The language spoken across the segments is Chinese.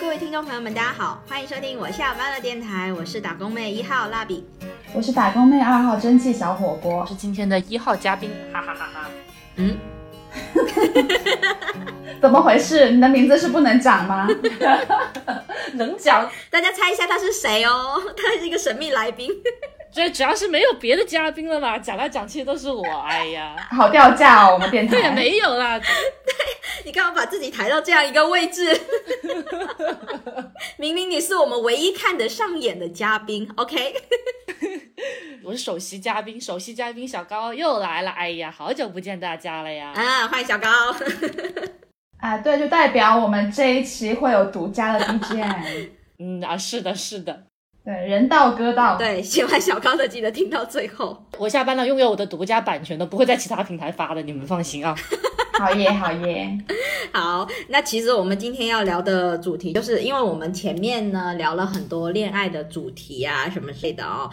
各位听众朋友们，大家好，欢迎收听我下班了电台，我是打工妹一号蜡笔，我是打工妹二号蒸汽小火锅，是今天的一号嘉宾，哈哈哈哈。嗯，怎么回事？你的名字是不能讲吗？能讲，大家猜一下他是谁哦？他是一个神秘来宾。这主要是没有别的嘉宾了嘛，讲来讲去都是我，哎呀，好掉价哦，我们电台 对，没有啦。对 你干嘛把自己抬到这样一个位置？明明你是我们唯一看得上眼的嘉宾，OK？我是首席嘉宾，首席嘉宾小高又来了，哎呀，好久不见大家了呀！啊，欢迎小高。啊，对，就代表我们这一期会有独家的 BGM。嗯啊，是的，是的。对，人到歌到。对，喜欢小高的记得听到最后。我下班了，拥有我的独家版权的，不会在其他平台发的，你们放心啊。好耶，好耶。好，那其实我们今天要聊的主题，就是因为我们前面呢聊了很多恋爱的主题啊，什么之类的哦。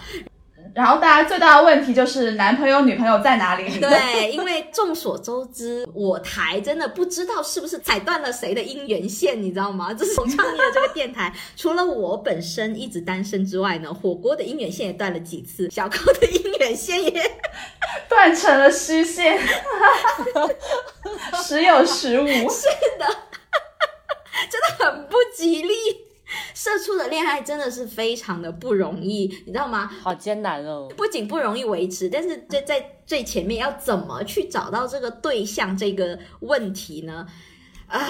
然后大家最大的问题就是男朋友女朋友在哪里？对，因为众所周知，我台真的不知道是不是踩断了谁的姻缘线，你知道吗？自从创立了这个电台，除了我本身一直单身之外呢，火锅的姻缘线也断了几次，小高的姻缘线也 断成了虚线，时有时无。是的，真的很不吉利。社畜的恋爱真的是非常的不容易，你知道吗？好艰难哦！不仅不容易维持，但是在在最前面要怎么去找到这个对象这个问题呢？唉，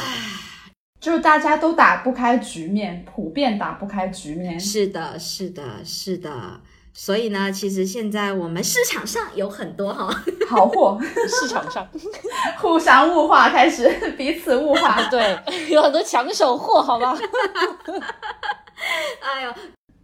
就是大家都打不开局面，普遍打不开局面。是的，是的，是的。所以呢，其实现在我们市场上有很多哈 好货，市场上互相物化，开始彼此物化，对，有很多抢手货，好吧？哎呦，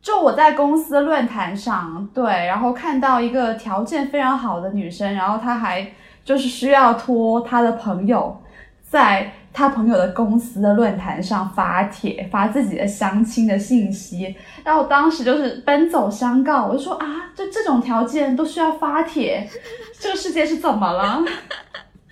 就我在公司论坛上，对，然后看到一个条件非常好的女生，然后她还就是需要托她的朋友在。他朋友的公司的论坛上发帖，发自己的相亲的信息，然后我当时就是奔走相告，我就说啊，就这种条件都需要发帖，这个世界是怎么了？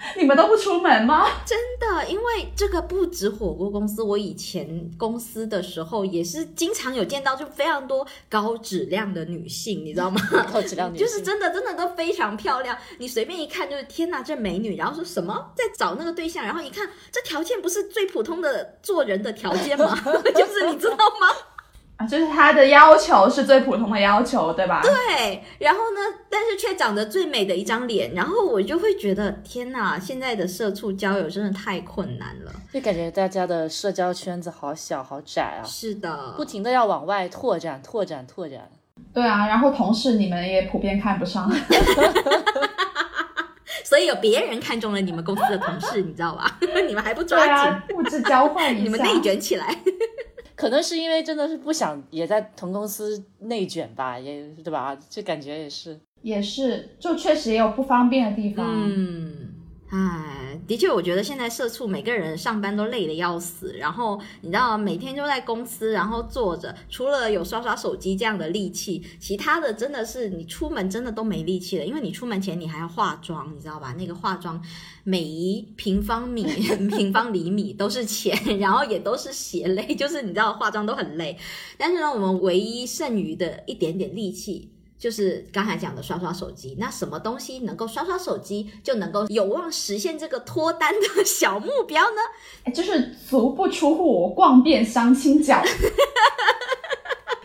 你们都不出门吗？真的，因为这个不止火锅公司，我以前公司的时候也是经常有见到，就非常多高质量的女性，你知道吗？高质量女性就是真的，真的都非常漂亮。你随便一看就是天哪，这美女！然后说什么在找那个对象，然后一看这条件不是最普通的做人的条件吗？就是你知道吗？啊，就是他的要求是最普通的要求，对吧？对，然后呢，但是却长得最美的一张脸，然后我就会觉得，天哪，现在的社畜交友真的太困难了，就感觉大家的社交圈子好小好窄啊。是的，不停的要往外拓展、拓展、拓展。对啊，然后同事你们也普遍看不上，所以有别人看中了你们公司的同事，你知道吧？你们还不抓紧，物质交换一下，你们内卷起来。可能是因为真的是不想也在同公司内卷吧，也对吧？就感觉也是，也是，就确实也有不方便的地方。嗯。哎，的确，我觉得现在社畜每个人上班都累得要死，然后你知道每天就在公司，然后坐着，除了有刷刷手机这样的力气，其他的真的是你出门真的都没力气了，因为你出门前你还要化妆，你知道吧？那个化妆每一平方米、平方厘米都是钱，然后也都是血泪，就是你知道化妆都很累，但是呢，我们唯一剩余的一点点力气。就是刚才讲的刷刷手机，那什么东西能够刷刷手机就能够有望实现这个脱单的 小目标呢？就是足不出户逛遍相亲角，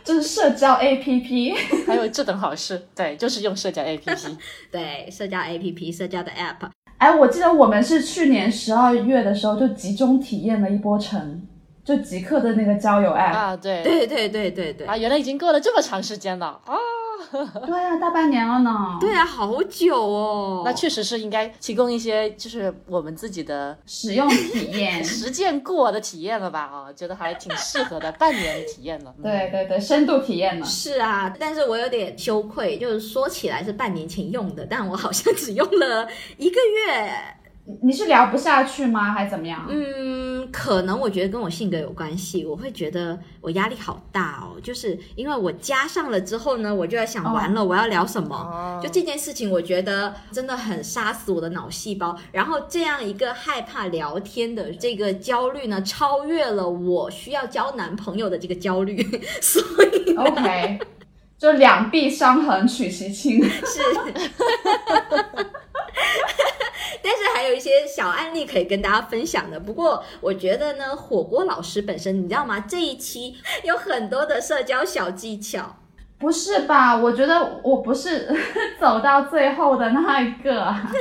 就是社交 APP，还有这等好事，对，就是用社交 APP，对，社交 APP，社交的 App。哎，我记得我们是去年十二月的时候就集中体验了一波成，就极客的那个交友 App 啊，对，对对对对对，啊，原来已经过了这么长时间了啊。对啊，大半年了呢。对啊，好久哦。那确实是应该提供一些，就是我们自己的使用体验、实践过的体验了吧？啊，觉得还挺适合的，半年体验了。对对对，深度体验了。是啊，但是我有点羞愧，就是说起来是半年前用的，但我好像只用了一个月。你是聊不下去吗？还是怎么样？嗯，可能我觉得跟我性格有关系，我会觉得我压力好大哦，就是因为我加上了之后呢，我就在想，哦完了我要聊什么。哦就这件事情，我觉得真的很杀死我的脑细胞。然后这样一个害怕聊天的这个焦虑呢，超越了我需要交男朋友的这个焦虑，所以 OK，就两臂伤痕取其轻。是。但是还有一些小案例可以跟大家分享的。不过我觉得呢，火锅老师本身，你知道吗？这一期有很多的社交小技巧。不是吧？我觉得我不是 走到最后的那一个啊。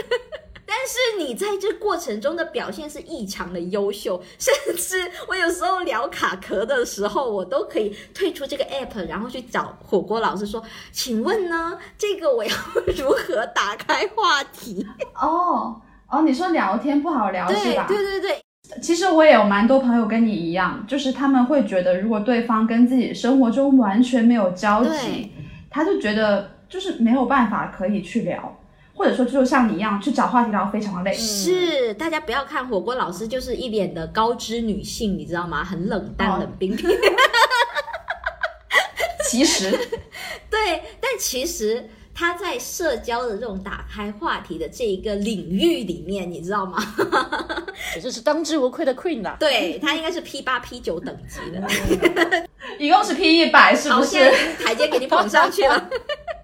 但是你在这过程中的表现是异常的优秀，甚至我有时候聊卡壳的时候，我都可以退出这个 app，然后去找火锅老师说：“请问呢，这个我要 如何打开话题哦哦，你说聊天不好？”聊是吧？对对对，其实我也有蛮多朋友跟你一样，就是他们会觉得，如果对方跟自己生活中完全没有交集，他就觉得就是没有办法可以去聊，或者说就像你一样去找话题聊非常的累。是大家不要看火锅老师就是一脸的高知女性，你知道吗？很冷淡、哦冷冰冰。其实对，但其实他在社交的这种打开话题的这一个领域里面，你知道吗？这就是当之无愧的 Queen 啊、对他应该是 P 八 P 九等级的，一共是 P 一百，是，不是？台阶给你捧上去了。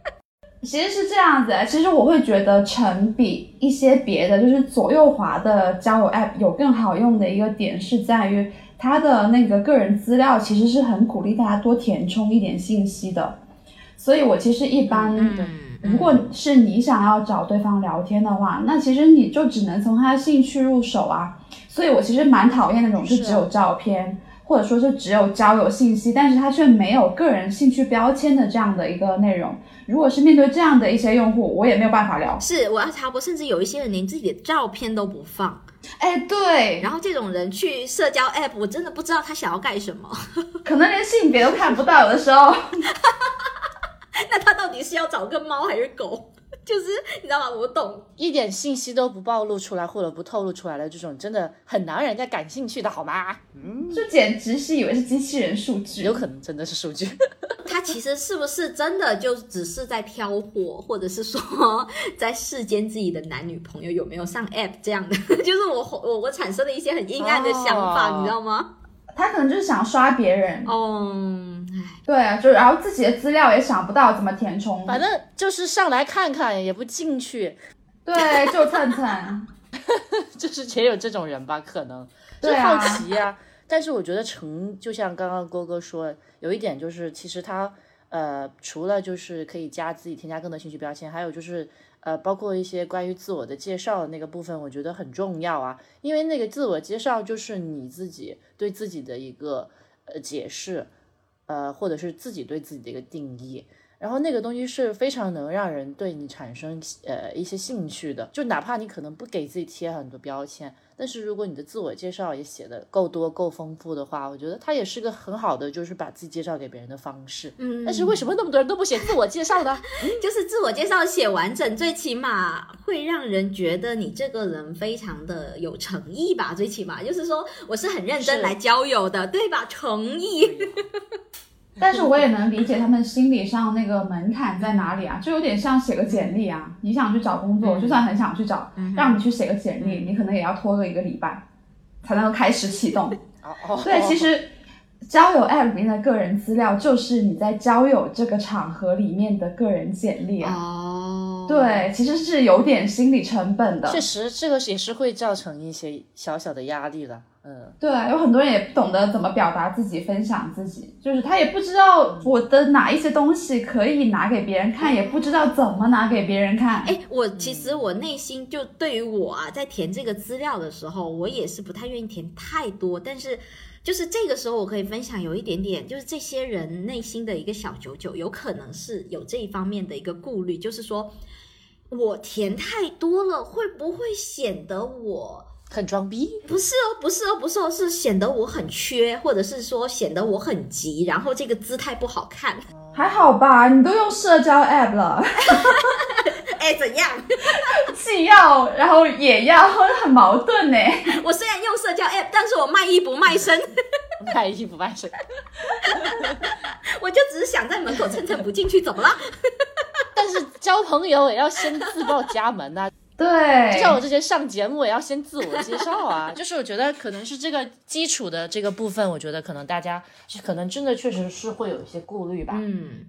其实是这样子，其实我会觉得橙比一些别的就是左右滑的交友 App 有更好用的一个点是在于它的那个个人资料其实是很鼓励大家多填充一点信息的，所以我其实一般。嗯如果是你想要找对方聊天的话，那其实你就只能从他的兴趣入手啊。所以我其实蛮讨厌那种是是啊只有照片，或者说是只有交友信息，但是他却没有个人兴趣标签的这样的一个内容。如果是面对这样的一些用户，我也没有办法聊。是我要插播，甚至有一些人连自己的照片都不放，哎，对，然后这种人去社交 app，我真的不知道他想要干什么。可能连性别都看不到，有的时候。那他到底是要找个猫还是狗？就是你知道吗？我懂。一点信息都不暴露出来或者不透露出来的这种，真的很难让人家感兴趣的好吗？嗯，这简直是以为是机器人数据。有可能真的是数据。他其实是不是真的就只是在挑货，或者是说 在世间自己的男女朋友有没有上 app 这样的？就是我我我产生了一些很阴暗的想法，哦你知道吗？他可能就是想刷别人，嗯，唉，对啊，就然后自己的资料也想不到怎么填充，反正就是上来看看，也不进去，对，就蹭蹭。就是也有这种人吧，可能。就对啊。好奇呀、但是我觉得成就像刚刚郭哥说，有一点就是，其实他呃，除了就是可以加自己添加更多兴趣标签，还有就是呃，包括一些关于自我的介绍的那个部分，我觉得很重要啊，因为那个自我介绍就是你自己对自己的一个呃解释，呃，或者是自己对自己的一个定义。然后那个东西是非常能让人对你产生呃一些兴趣的，就哪怕你可能不给自己贴很多标签，但是如果你的自我介绍也写的够多够丰富的话，我觉得它也是个很好的就是把自己介绍给别人的方式。嗯，但是为什么那么多人都不写自我介绍呢？就是自我介绍写完整，最起码会让人觉得你这个人非常的有诚意吧。最起码就是说，我是很认真来交友的，对吧？诚意。但是我也能理解他们心理上那个门槛在哪里啊，就有点像写个简历啊。你想去找工作，嗯就算很想去找，嗯让你去写个简历，你可能也要拖个一个礼拜才能够开始启动。对，其实交友 App 里面的个人资料就是你在交友这个场合里面的个人简历啊。哦，对，其实是有点心理成本的。确实这个也是会造成一些小小的压力的。嗯，对，有很多人也不懂得怎么表达自己、分享自己，就是他也不知道我的哪一些东西可以拿给别人看，也不知道怎么拿给别人看。哎，我其实我内心就对于我啊，在填这个资料的时候，我也是不太愿意填太多，但是。就是这个时候，我可以分享有一点点，就是这些人内心的一个小九九，有可能是有这一方面的一个顾虑，就是说我填太多了，会不会显得我很装逼。不是哦，不是哦，不是哦，是显得我很缺，或者是说显得我很急，然后这个姿态不好看。还好吧，你都用社交 App 了，哎，怎样？既要，然后也要，很矛盾呢。我虽然用社交 app，但是我卖艺不卖身，卖艺不卖身。我就只是想在门口蹭蹭不进去，怎么了？但是交朋友也要先自报家门呐。对，就像我之前上节目也要先自我介绍啊。就是我觉得可能是这个基础的这个部分，我觉得可能大家可能真的确实是会有一些顾虑吧。嗯。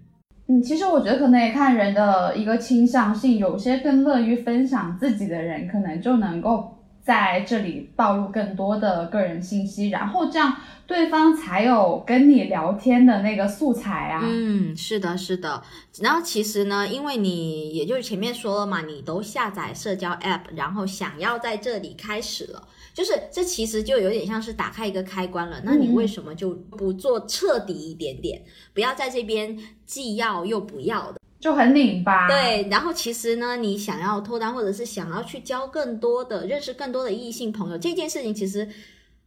嗯，其实我觉得可能也看人的一个倾向性，有些更乐于分享自己的人，可能就能够在这里暴露更多的个人信息，然后这样对方才有跟你聊天的那个素材啊。嗯，是的，是的。然后其实呢，因为你也就是前面说了嘛，你都下载社交 app，然后想要在这里开始了。就是这其实就有点像是打开一个开关了，那你为什么就不做彻底一点点？不要在这边既要又不要的，就很拧巴。对，然后其实呢，你想要脱单或者是想要去交更多的、认识更多的异性朋友，这件事情其实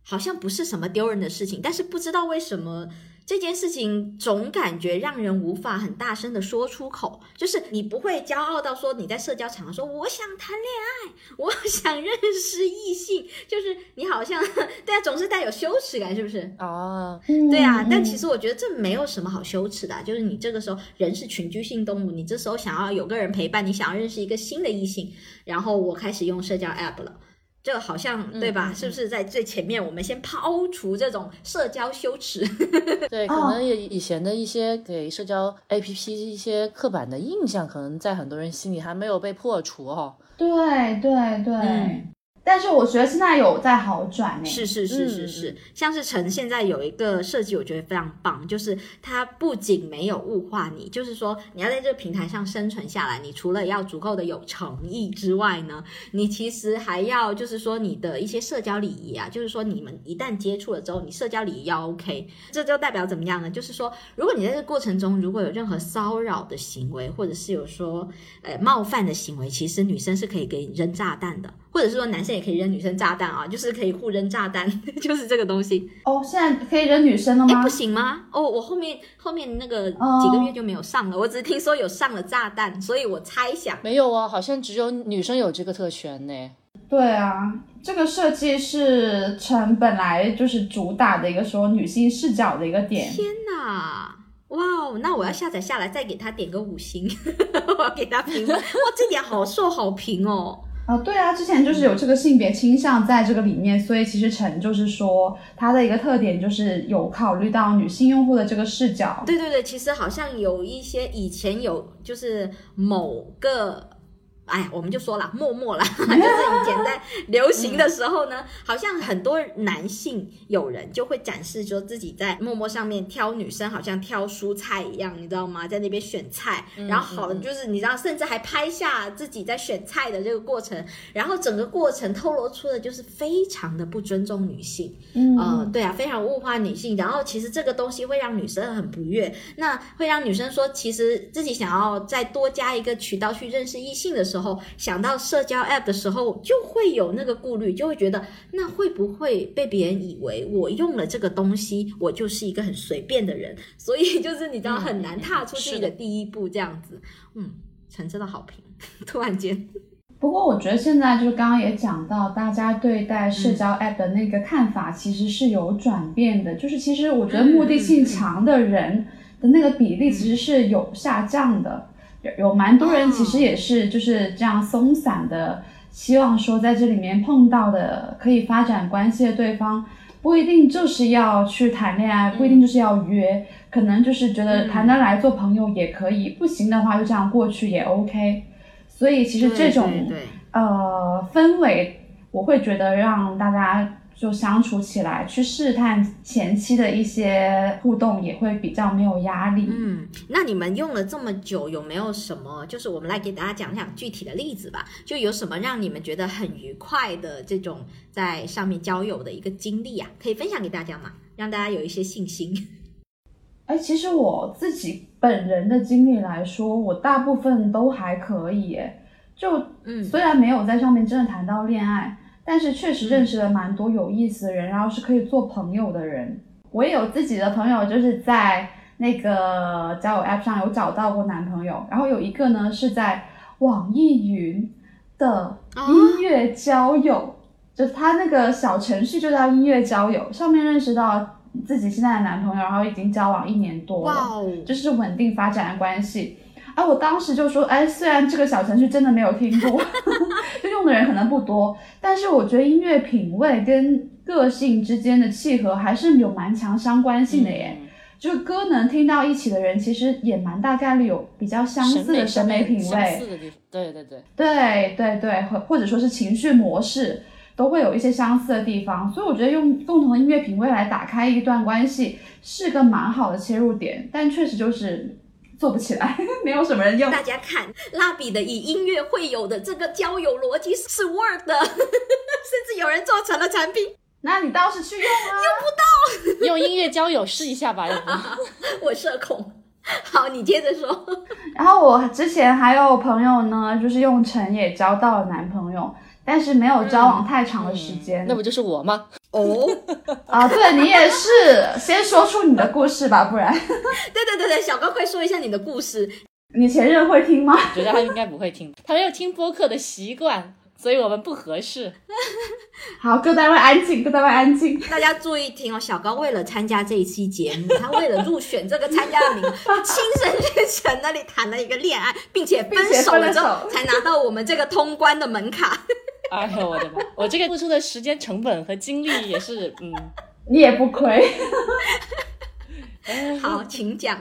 好像不是什么丢人的事情，但是不知道为什么。这件事情总感觉让人无法很大声的说出口，就是你不会骄傲到说你在社交场合说我想谈恋爱，我想认识异性，就是你好像对啊，总是带有羞耻感，是不是？哦，对啊，但其实我觉得这没有什么好羞耻的，就是你这个时候人是群居性动物，你这时候想要有个人陪伴，你想要认识一个新的异性，然后我开始用社交 app 了。这好像对吧？是不是在最前面？我们先抛除这种社交羞耻。对，可能也以前的一些给社交 APP 一些刻板的印象，可能在很多人心里还没有被破除哦。对对对。但是我觉得现在有在好转呢。是是是是是，像是陈现在有一个设计，我觉得非常棒，就是它不仅没有物化你，就是说你要在这个平台上生存下来，你除了要足够的有诚意之外呢，你其实还要就是说你的一些社交礼仪啊，就是说你们一旦接触了之后，你社交礼仪要 OK，这就代表怎么样呢？就是说如果你在这个过程中如果有任何骚扰的行为，或者是有说呃冒犯的行为，其实女生是可以给你扔炸弹的。或者是说男生也可以扔女生炸弹啊，就是可以互扔炸弹，就是这个东西。哦，现在可以扔女生了吗？哎，不行吗？哦，我后面后面那个几个月就没有上了，我只是听说有上了炸弹，所以我猜想没有啊，好像只有女生有这个特权呢。对啊，这个设计是成本来就是主打的一个说女性视角的一个点。天哪，哇哦，那我要下载下来再给他点个五星，我要给他评论。哇，这点好受好评哦。啊，对啊，之前就是有这个性别倾向在这个里面，所以其实陈就是说它的一个特点就是有考虑到女性用户的这个视角。对对对，其实好像有一些以前有就是某个。哎呀，我们就说了，默默啦，就是以前在流行的时候呢，好像很多男性友人就会展示说自己在陌陌上面挑女生，好像挑蔬菜一样，你知道吗？在那边选菜，然后好了就是你知道，甚至还拍下自己在选菜的这个过程，然后整个过程透露出的就是非常的不尊重女性，嗯，对啊，非常物化女性，然后其实这个东西会让女生很不悦，那会让女生说，其实自己想要再多加一个渠道去认识异性的时候。时候想到社交 app 的时候，就会有那个顾虑，就会觉得那会不会被别人以为我用了这个东西，我就是一个很随便的人，所以就是你知道很难踏出自己的第一步这样子。嗯，橙真的好评，突然间。不过我觉得现在就是刚刚也讲到，大家对待社交 app 的那个看法其实是有转变的，就是其实我觉得目的性强的人的那个比例其实是有下降的。有蛮多人其实也是就是这样松散的，希望说在这里面碰到的可以发展关系的对方，不一定就是要去谈恋爱，不一定就是要约，可能就是觉得谈得来做朋友也可以，不行的话就这样过去也 OK。所以其实这种呃氛围，我会觉得让大家。就相处起来，去试探前期的一些互动，也会比较没有压力。嗯，那你们用了这么久，有没有什么？就是我们来给大家讲讲具体的例子吧。就有什么让你们觉得很愉快的这种在上面交友的一个经历啊？可以分享给大家吗？让大家有一些信心。哎，其实我自己本人的经历来说，我大部分都还可以。哎，就嗯，虽然没有在上面真的谈到恋爱。但是确实认识了蛮多有意思的人，然后是可以做朋友的人。我也有自己的朋友，就是在那个交友 App 上有找到过男朋友。然后有一个呢是在网易云的音乐交友，就是它那个小程序就叫音乐交友，上面认识到自己现在的男朋友，然后已经交往一年多了，哦，就是稳定发展的关系。啊，我当时就说，哎，虽然这个小程序真的没有听过，就用的人可能不多，但是我觉得音乐品味跟个性之间的契合还是有蛮强相关性的耶。嗯就是歌能听到一起的人，其实也蛮大概率有比较相似的审美品相味，对对对，对对对，或或者说是情绪模式，都会有一些相似的地方。所以我觉得用共同的音乐品味来打开一段关系是个蛮好的切入点，但确实就是做不起来，没有什么人用。大家看蜡笔的以音乐会友的这个交友逻辑是 work 的，甚至有人做成了产品。那你倒是去用啊！用音乐交友试一下吧，要不？我社恐。好，你接着说。然后我之前还有朋友呢，就是用成也交到了男朋友，但是没有交往太长的时间。那不就是我吗？哦，啊，对你也是，先说出你的故事吧，不然 对对对对，小高，快说一下你的故事。你前任会听吗？觉得他应该不会听，他没有听播客的习惯，所以我们不合适。好，各单位安静，各单位安静。大家注意听哦，小高为了参加这一期节目，他为了入选这个参加的名额，他亲身去城那里谈了一个恋爱，并且分手了之后，才拿到我们这个通关的门卡。哎呦我的妈！我这个付出的时间成本和精力也是，嗯，你也不亏。好，请讲。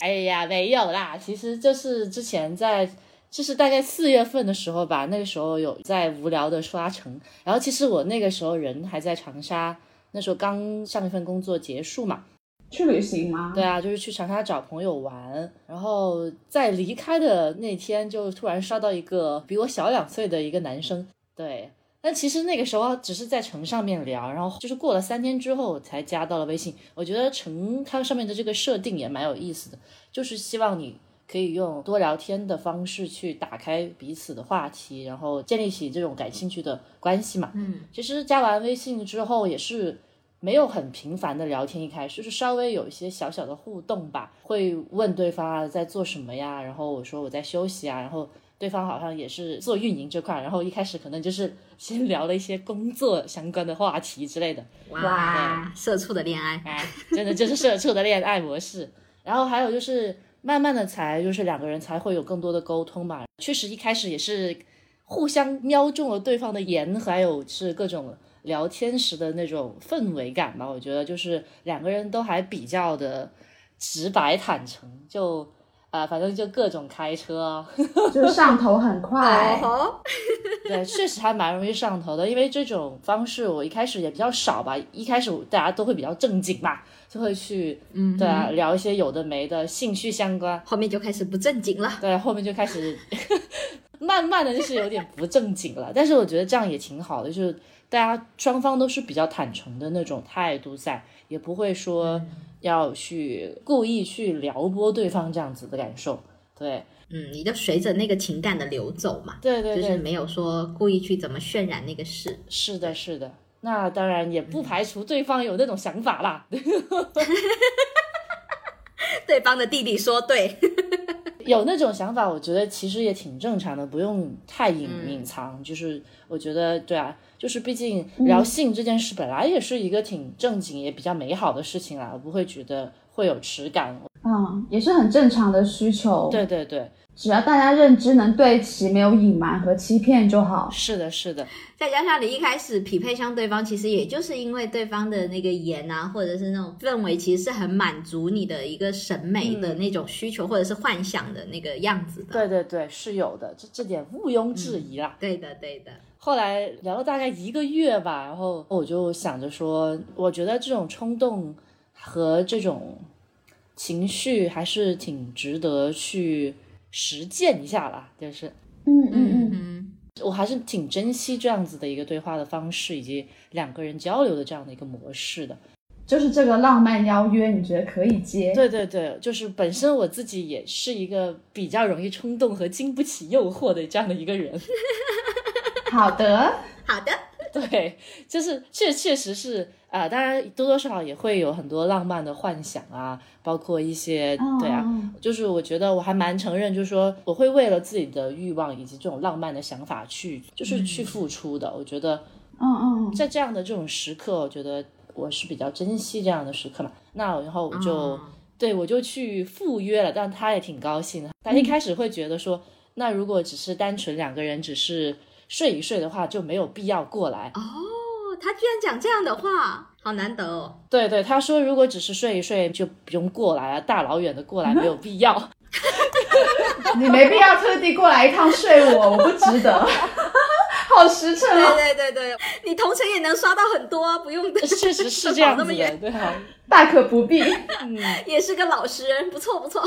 哎呀，没有啦，其实就是之前在，就是大概四月份的时候吧，那个时候有在无聊的刷城，然后其实我那个时候人还在长沙，那时候刚上一份工作结束嘛，去旅行吗？对啊，就是去长沙找朋友玩，然后在离开的那天就突然刷到一个比我小两岁的一个男生，对。但其实那个时候只是在城上面聊，然后就是过了三天之后才加到了微信。我觉得城它上面的这个设定也蛮有意思的，就是希望你可以用多聊天的方式去打开彼此的话题，然后建立起这种感兴趣的关系嘛。嗯，其实加完微信之后也是没有很频繁的聊天，一开始就是稍微有一些小小的互动吧，会问对方啊在做什么呀，然后我说我在休息啊，然后。对方好像也是做运营这块，然后一开始可能就是先聊了一些工作相关的话题之类的。哇，社畜的恋爱，哎，真的就是社畜的恋爱模式。然后还有就是慢慢的才就是两个人才会有更多的沟通嘛。确实一开始也是互相瞄中了对方的颜，还有是各种聊天时的那种氛围感吧。我觉得就是两个人都还比较的直白坦诚，就。啊，反正就各种开车，就上头很快。对，确实还蛮容易上头的，因为这种方式我一开始也比较少吧。一开始大家都会比较正经嘛，就会去，嗯，对啊，聊一些有的没的兴趣相关。后面就开始不正经了。对，后面就开始 慢慢的就是有点不正经了。但是我觉得这样也挺好的，就是大家双方都是比较坦诚的那种态度在，也不会说。要去故意去撩拨对方这样子的感受，对，嗯，你就随着那个情感的流走嘛，对对对，就是没有说故意去怎么渲染那个事。是的，是的，那当然也不排除对方有那种想法啦。对方的弟弟说对，有那种想法，我觉得其实也挺正常的，不用太隐隐藏。就是我觉得，对啊。就是毕竟聊性这件事本来也是一个挺正经也比较美好的事情啦，我不会觉得会有耻感。嗯，也是很正常的需求。对对对，只要大家认知能对齐，没有隐瞒和欺骗就好。是的，是的。再加上你一开始匹配上对方，其实也就是因为对方的那个颜啊，或者是那种氛围，其实是很满足你的一个审美的那种需求，或者是幻想的那个样子的。对对对，是有的，这这点毋庸置疑啦。对的，对的。后来聊了大概一个月吧，然后我就想着说，我觉得这种冲动和这种情绪还是挺值得去实践一下啦，就是，嗯嗯嗯，我还是挺珍惜这样子的一个对话的方式，以及两个人交流的这样的一个模式的。就是这个浪漫邀约，你觉得可以接？对对对，就是本身我自己也是一个比较容易冲动和经不起诱惑的这样的一个人。好的，好的。对，就是确确实是啊、当然多多少少也会有很多浪漫的幻想啊，包括一些对啊，嗯就是我觉得我还蛮承认，就是说我会为了自己的欲望以及这种浪漫的想法去，就是去付出的。我觉得嗯嗯在这样的这种时刻，我觉得我是比较珍惜这样的时刻嘛。那然后我就、哦对我就去赴约了，但他也挺高兴的。他一开始会觉得说，那如果只是单纯两个人只是睡一睡的话，就没有必要过来。哦，他居然讲这样的话，好难得哦。对对，他说如果只是睡一睡就不用过来了，大老远的过来没有必要。嗯，你没必要特地过来一趟睡我，我不值得。好实诚对哦，对对对，你同城也能刷到很多啊，不用的。确实是这样子的，对啊，大可不必，嗯。也是个老实人，不错不错。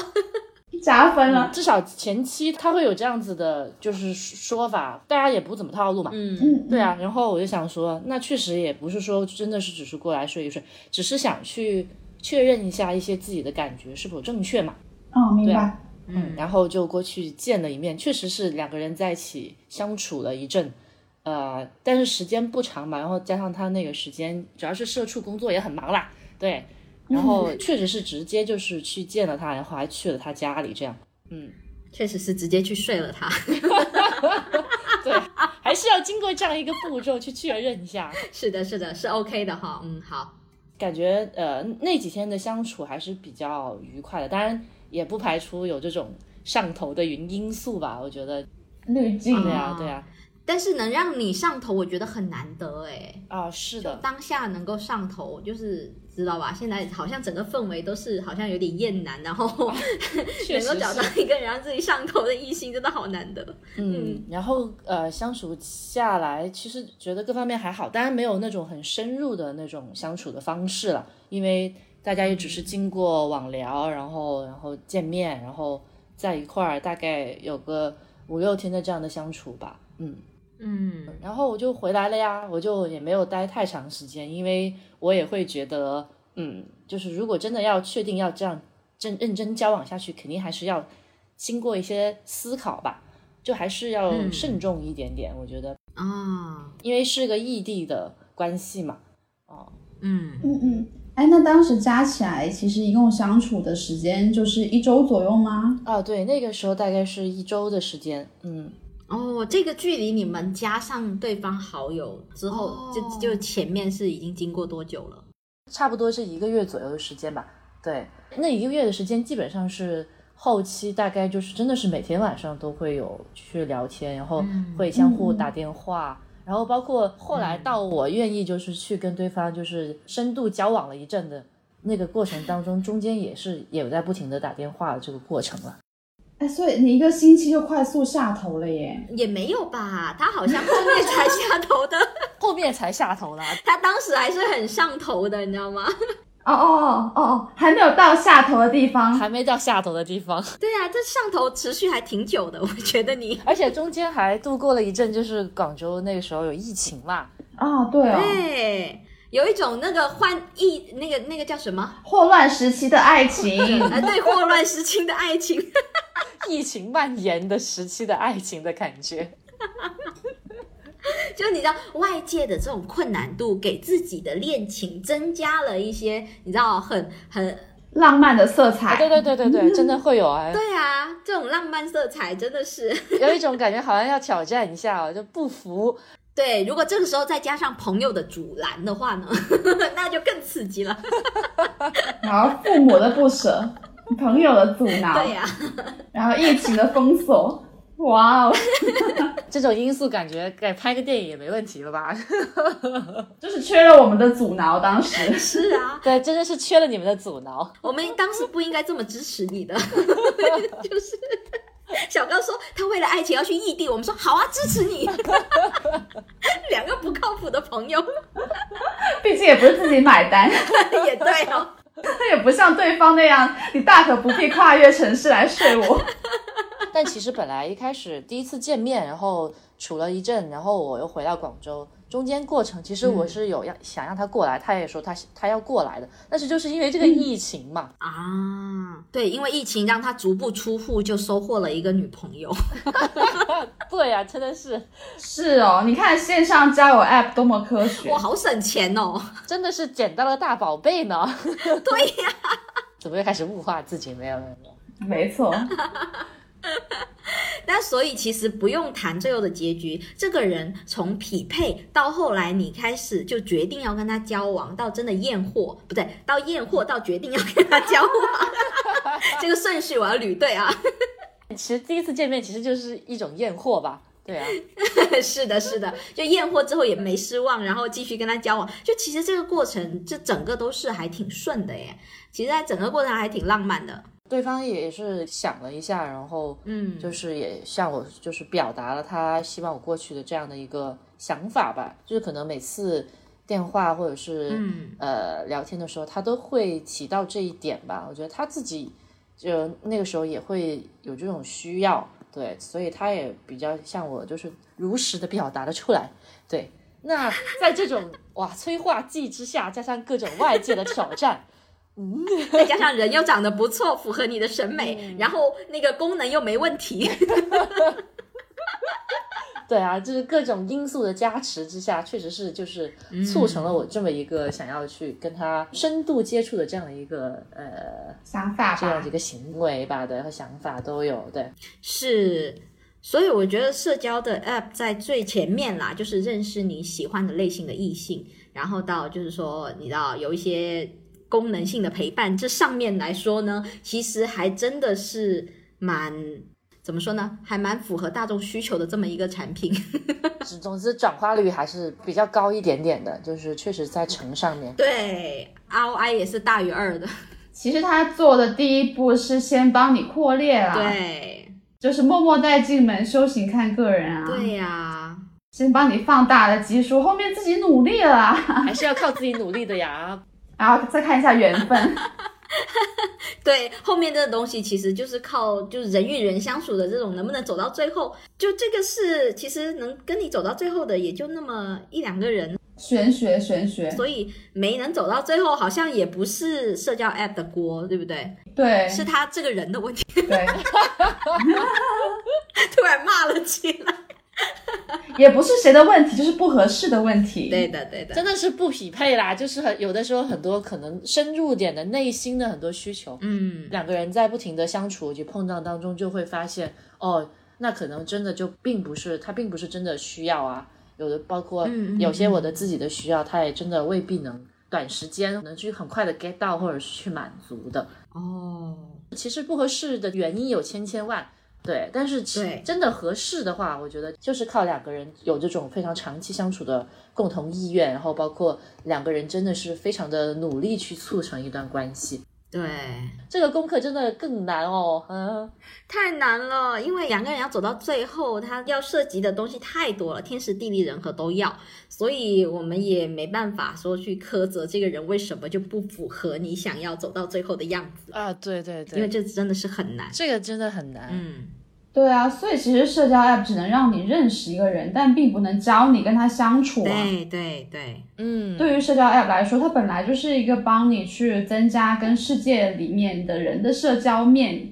加分了。至少前期他会有这样子的，就是说法，大家也不怎么套路嘛。嗯嗯，对啊，然后我就想说，那确实也不是说真的是只是过来睡一睡，只是想去确认一下一些自己的感觉是否正确嘛。哦，明对白。嗯，然后就过去见了一面，确实是两个人在一起相处了一阵，呃，但是时间不长嘛，然后加上他那个时间，主要是社畜工作也很忙啦，对，然后确实是直接就是去见了他，然后还去了他家里这样。嗯确实是直接去睡了他。对，还是要经过这样一个步骤去确认一下。是的，是的，是 OK 的哈。嗯，好。感觉呃那几天的相处还是比较愉快的，当然也不排除有这种上头的因因素吧。我觉得，滤镜对啊啊，对啊，但是能让你上头，我觉得很难得哎。啊是的，当下能够上头，就是知道吧？现在好像整个氛围都是好像有点厌男，然后 能够找到，一个让自己上头的异性，真的好难得。嗯，然后呃相处下来，其实觉得各方面还好，当然没有那种很深入的那种相处的方式了，因为大家也只是经过网聊，然后然后见面，然后在一块儿大概有个五六天的这样的相处吧，嗯。嗯。然后我就回来了呀，我就也没有待太长时间，因为我也会觉得，嗯，就是如果真的要确定要这样真认真交往下去，肯定还是要经过一些思考吧，就还是要嗯。慎重一点点，我觉得，啊，因为是个异地的关系嘛，哦，嗯。嗯嗯，哎，那当时加起来，其实一共相处的时间就是一周左右吗？啊，对，那个时候大概是一周的时间，嗯，哦，这个距离你们加上对方好友之后，哦就就前面是已经经过多久了？差不多是一个月左右的时间吧。对，那一个月的时间基本上是后期，大概就是真的是每天晚上都会有去聊天，然后嗯会相互打电话，然后包括后来到我愿意就是去跟对方就是深度交往了一阵的那个过程当中，中间也是也有在不停的打电话的这个过程了。哎，所以你一个星期就快速下头了耶！也没有吧，他好像后面才下头的，后面才下头的，他当时还是很上头的，你知道吗？哦哦哦哦哦，还没有到下头的地方。还没到下头的地方，对啊，这上头持续还挺久的，我觉得你。而且中间还度过了一阵，就是广州那个时候有疫情嘛，啊，对哦，对，有一种那个换疫，那个那个叫什么？霍乱时期的爱情。啊，对，霍乱时期的爱情。疫情蔓延的时期的爱情的感觉。就你知道外界的这种困难度，给自己的恋情增加了一些，你知道很很浪漫的色彩。对对对对对，真的会有啊，对啊，这种浪漫色彩真的是有一种感觉好像要挑战一下哦，就不服。对。如果这个时候再加上朋友的阻拦的话呢，那就更刺激了。然后父母的不舍，朋友的阻挠，对呀、然后疫情的封锁。哇哦，这种因素感觉该拍个电影也没问题了吧？就是缺了我们的阻挠。当时是啊，对，真的是缺了你们的阻挠。我们当时不应该这么支持你的，就是。小高说他为了爱情要去异地，我们说好啊，支持你。两个不靠谱的朋友，毕竟也不是自己买单，也对哦。他也不像对方那样，你大可不必跨越城市来睡我。但其实本来一开始第一次见面，然后处了一阵，然后我又回到广州，中间过程其实我是有要、想让他过来，他也说他他要过来的，但是就是因为这个疫情嘛，啊，对，因为疫情让他足不出户就收获了一个女朋友。对呀、真的是 是哦，你看线上交友 App 多么科学哇，，好省钱哦！真的是捡到了大宝贝呢。对呀、怎么又开始物化自己？没有没有没有。没错，那所以其实不用谈最后的结局，这个人从匹配到后来你开始就决定要跟他交往，到真的验货，不对，到验货到决定要跟他交往，这个顺序我要捋对啊。其实第一次见面其实就是一种验货吧，对啊，是的，是的，就验货之后也没失望，然后继续跟他交往。就其实这个过程，这整个都是还挺顺的耶。其实，在整个过程还挺浪漫的。对方也是想了一下，然后嗯，就是也向我就是表达了他希望我过去的这样的一个想法吧，就是可能每次电话或者是、嗯呃聊天的时候，他都会提到这一点吧。我觉得他自己就那个时候也会有这种需要，对，所以他也比较向我，就是如实的表达了出来。对，那在这种哇催化剂之下，加上各种外界的挑战。再加上人又长得不错，符合你的审美，然后那个功能又没问题。对啊，就是各种因素的加持之下，确实是就是促成了我这么一个想要去跟他深度接触的这样的一个呃想法吧这样的一。个行为吧，对和想法都有，对，是，所以我觉得社交的 app 在最前面啦，就是认识你喜欢的类型的异性，然后到就是说，你知道有一些功能性的陪伴，这上面来说呢，其实还真的是蛮。怎么说呢？还蛮符合大众需求的这么一个产品。总总之转化率还是比较高一点点的，就是确实在乘上面。对，ROI 也是大于二的。其实他做的第一步是先帮你扩列啦，，对，就是默默带进门，修行看个人啊，对呀、先帮你放大了基数，后面自己努力了，还是要靠自己努力的呀。然后再看一下缘分。对，后面这个东西其实就是靠就是人与人相处的这种能不能走到最后，就这个是其实能跟你走到最后的也就那么一两个人，玄学，玄学，所以没能走到最后，好像也不是社交 app 的锅，对不对？对，是他这个人的问题。对，突然骂了起来。也不是谁的问题，就是不合适的问题。对的，对的，真的是不匹配啦，就是很有的时候很多可能深入点的内心的很多需求，嗯，两个人在不停的相处及碰撞当中，就会发现哦，那可能真的就并不是他并不是真的需要啊，有的包括有些我的自己的需要，他也真的未必能短时间能去很快的 get 到或者是去满足的。哦，其实不合适的原因有千千万。对，但是其对真的合适的话，我觉得就是靠两个人有这种非常长期相处的共同意愿，然后包括两个人真的是非常的努力去促成一段关系。对，这个功课真的更难哦，嗯，太难了，因为两个人要走到最后，他要涉及的东西太多了，天时地利人和都要，所以我们也没办法说去苛责这个人为什么就不符合你想要走到最后的样子，啊，对对对。因为这真的是很难。这个真的很难。嗯，对啊，所以其实社交 app 只能让你认识一个人，但并不能教你跟他相处啊。对对对，嗯，对于社交 app 来说，它本来就是一个帮你去增加跟世界里面的人的社交面，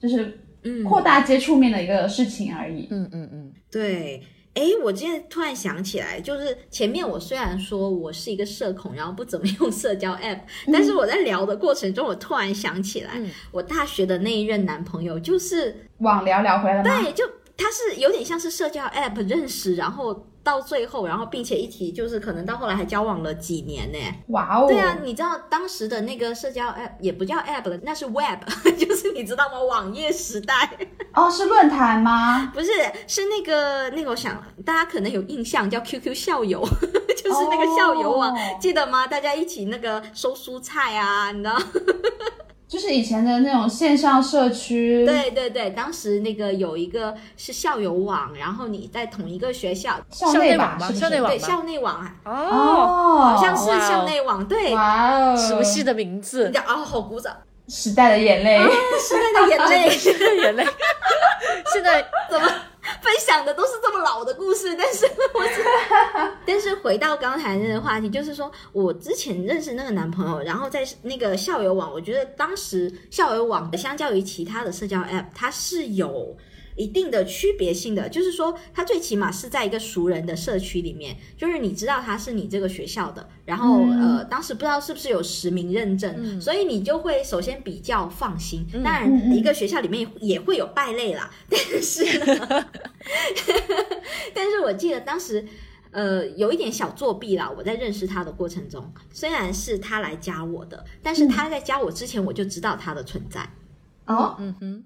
就是嗯，扩大接触面的一个事情而已。嗯嗯嗯，对，诶，我今天突然想起来，就是前面我虽然说我是一个社恐，然后不怎么用社交 app，、但是我在聊的过程中，我突然想起来，嗯我大学的那一任男朋友就是网聊聊回来？对，就他是有点像是社交 app 认识，然后到最后，然后并且一提就是可能到后来还交往了几年呢。哇哦！对啊，你知道当时的那个社交 app 也不叫 app 了，那是 web，就是你知道吗？网页时代哦，是论坛吗？不是是那个那个，我想大家可能有印象叫 QQ 校友，就是那个校友网，哦记得吗？大家一起那个收蔬菜啊，你知道。就是以前的那种线上社区。对对对，当时那个有一个是校友网，然后你在同一个学校，校内吧，校内网吗校内网吧校内网啊，哦，哦，好像是校内网，对，哇哦，熟悉的名字啊，好鼓掌。时代的眼泪。时代的眼泪，时代的眼泪。现在 怎么 分享的都是这么老的故事？但是 我是，但是回到刚才那个话题，就是说我之前认识那个男朋友，然后在那个校友网，我觉得当时校友网相较于其他的社交 app，它是有。一定的区别性的，就是说，他最起码是在一个熟人的社区里面，就是你知道他是你这个学校的，然后呃，当时不知道是不是有实名认证，所以你就会首先比较放心。当然，一个学校里面也会有败类啦，但是，但是我记得当时呃有一点小作弊啦。我在认识他的过程中，虽然是他来加我的，但是他在加我之前我就知道他的存在。哦，嗯哼。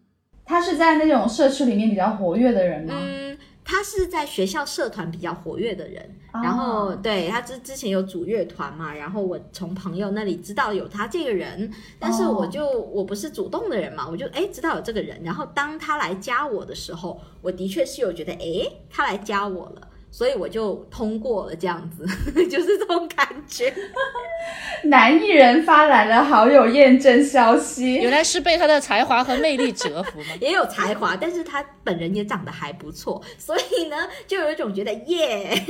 他是在那种社区里面比较活跃的人吗？嗯，他是在学校社团比较活跃的人。然后，对他之之前有组乐团嘛，然后我从朋友那里知道有他这个人，但是我就我不是主动的人嘛，我就哎知道有这个人。然后当他来加我的时候，我的确是有觉得哎他来加我了。所以我就通过了，这样子 就是这种感觉。男艺人发来了好友验证消息，原来是被他的才华和魅力折服吗？也有才华，但是他本人也长得还不错，所以呢，就有一种觉得耶，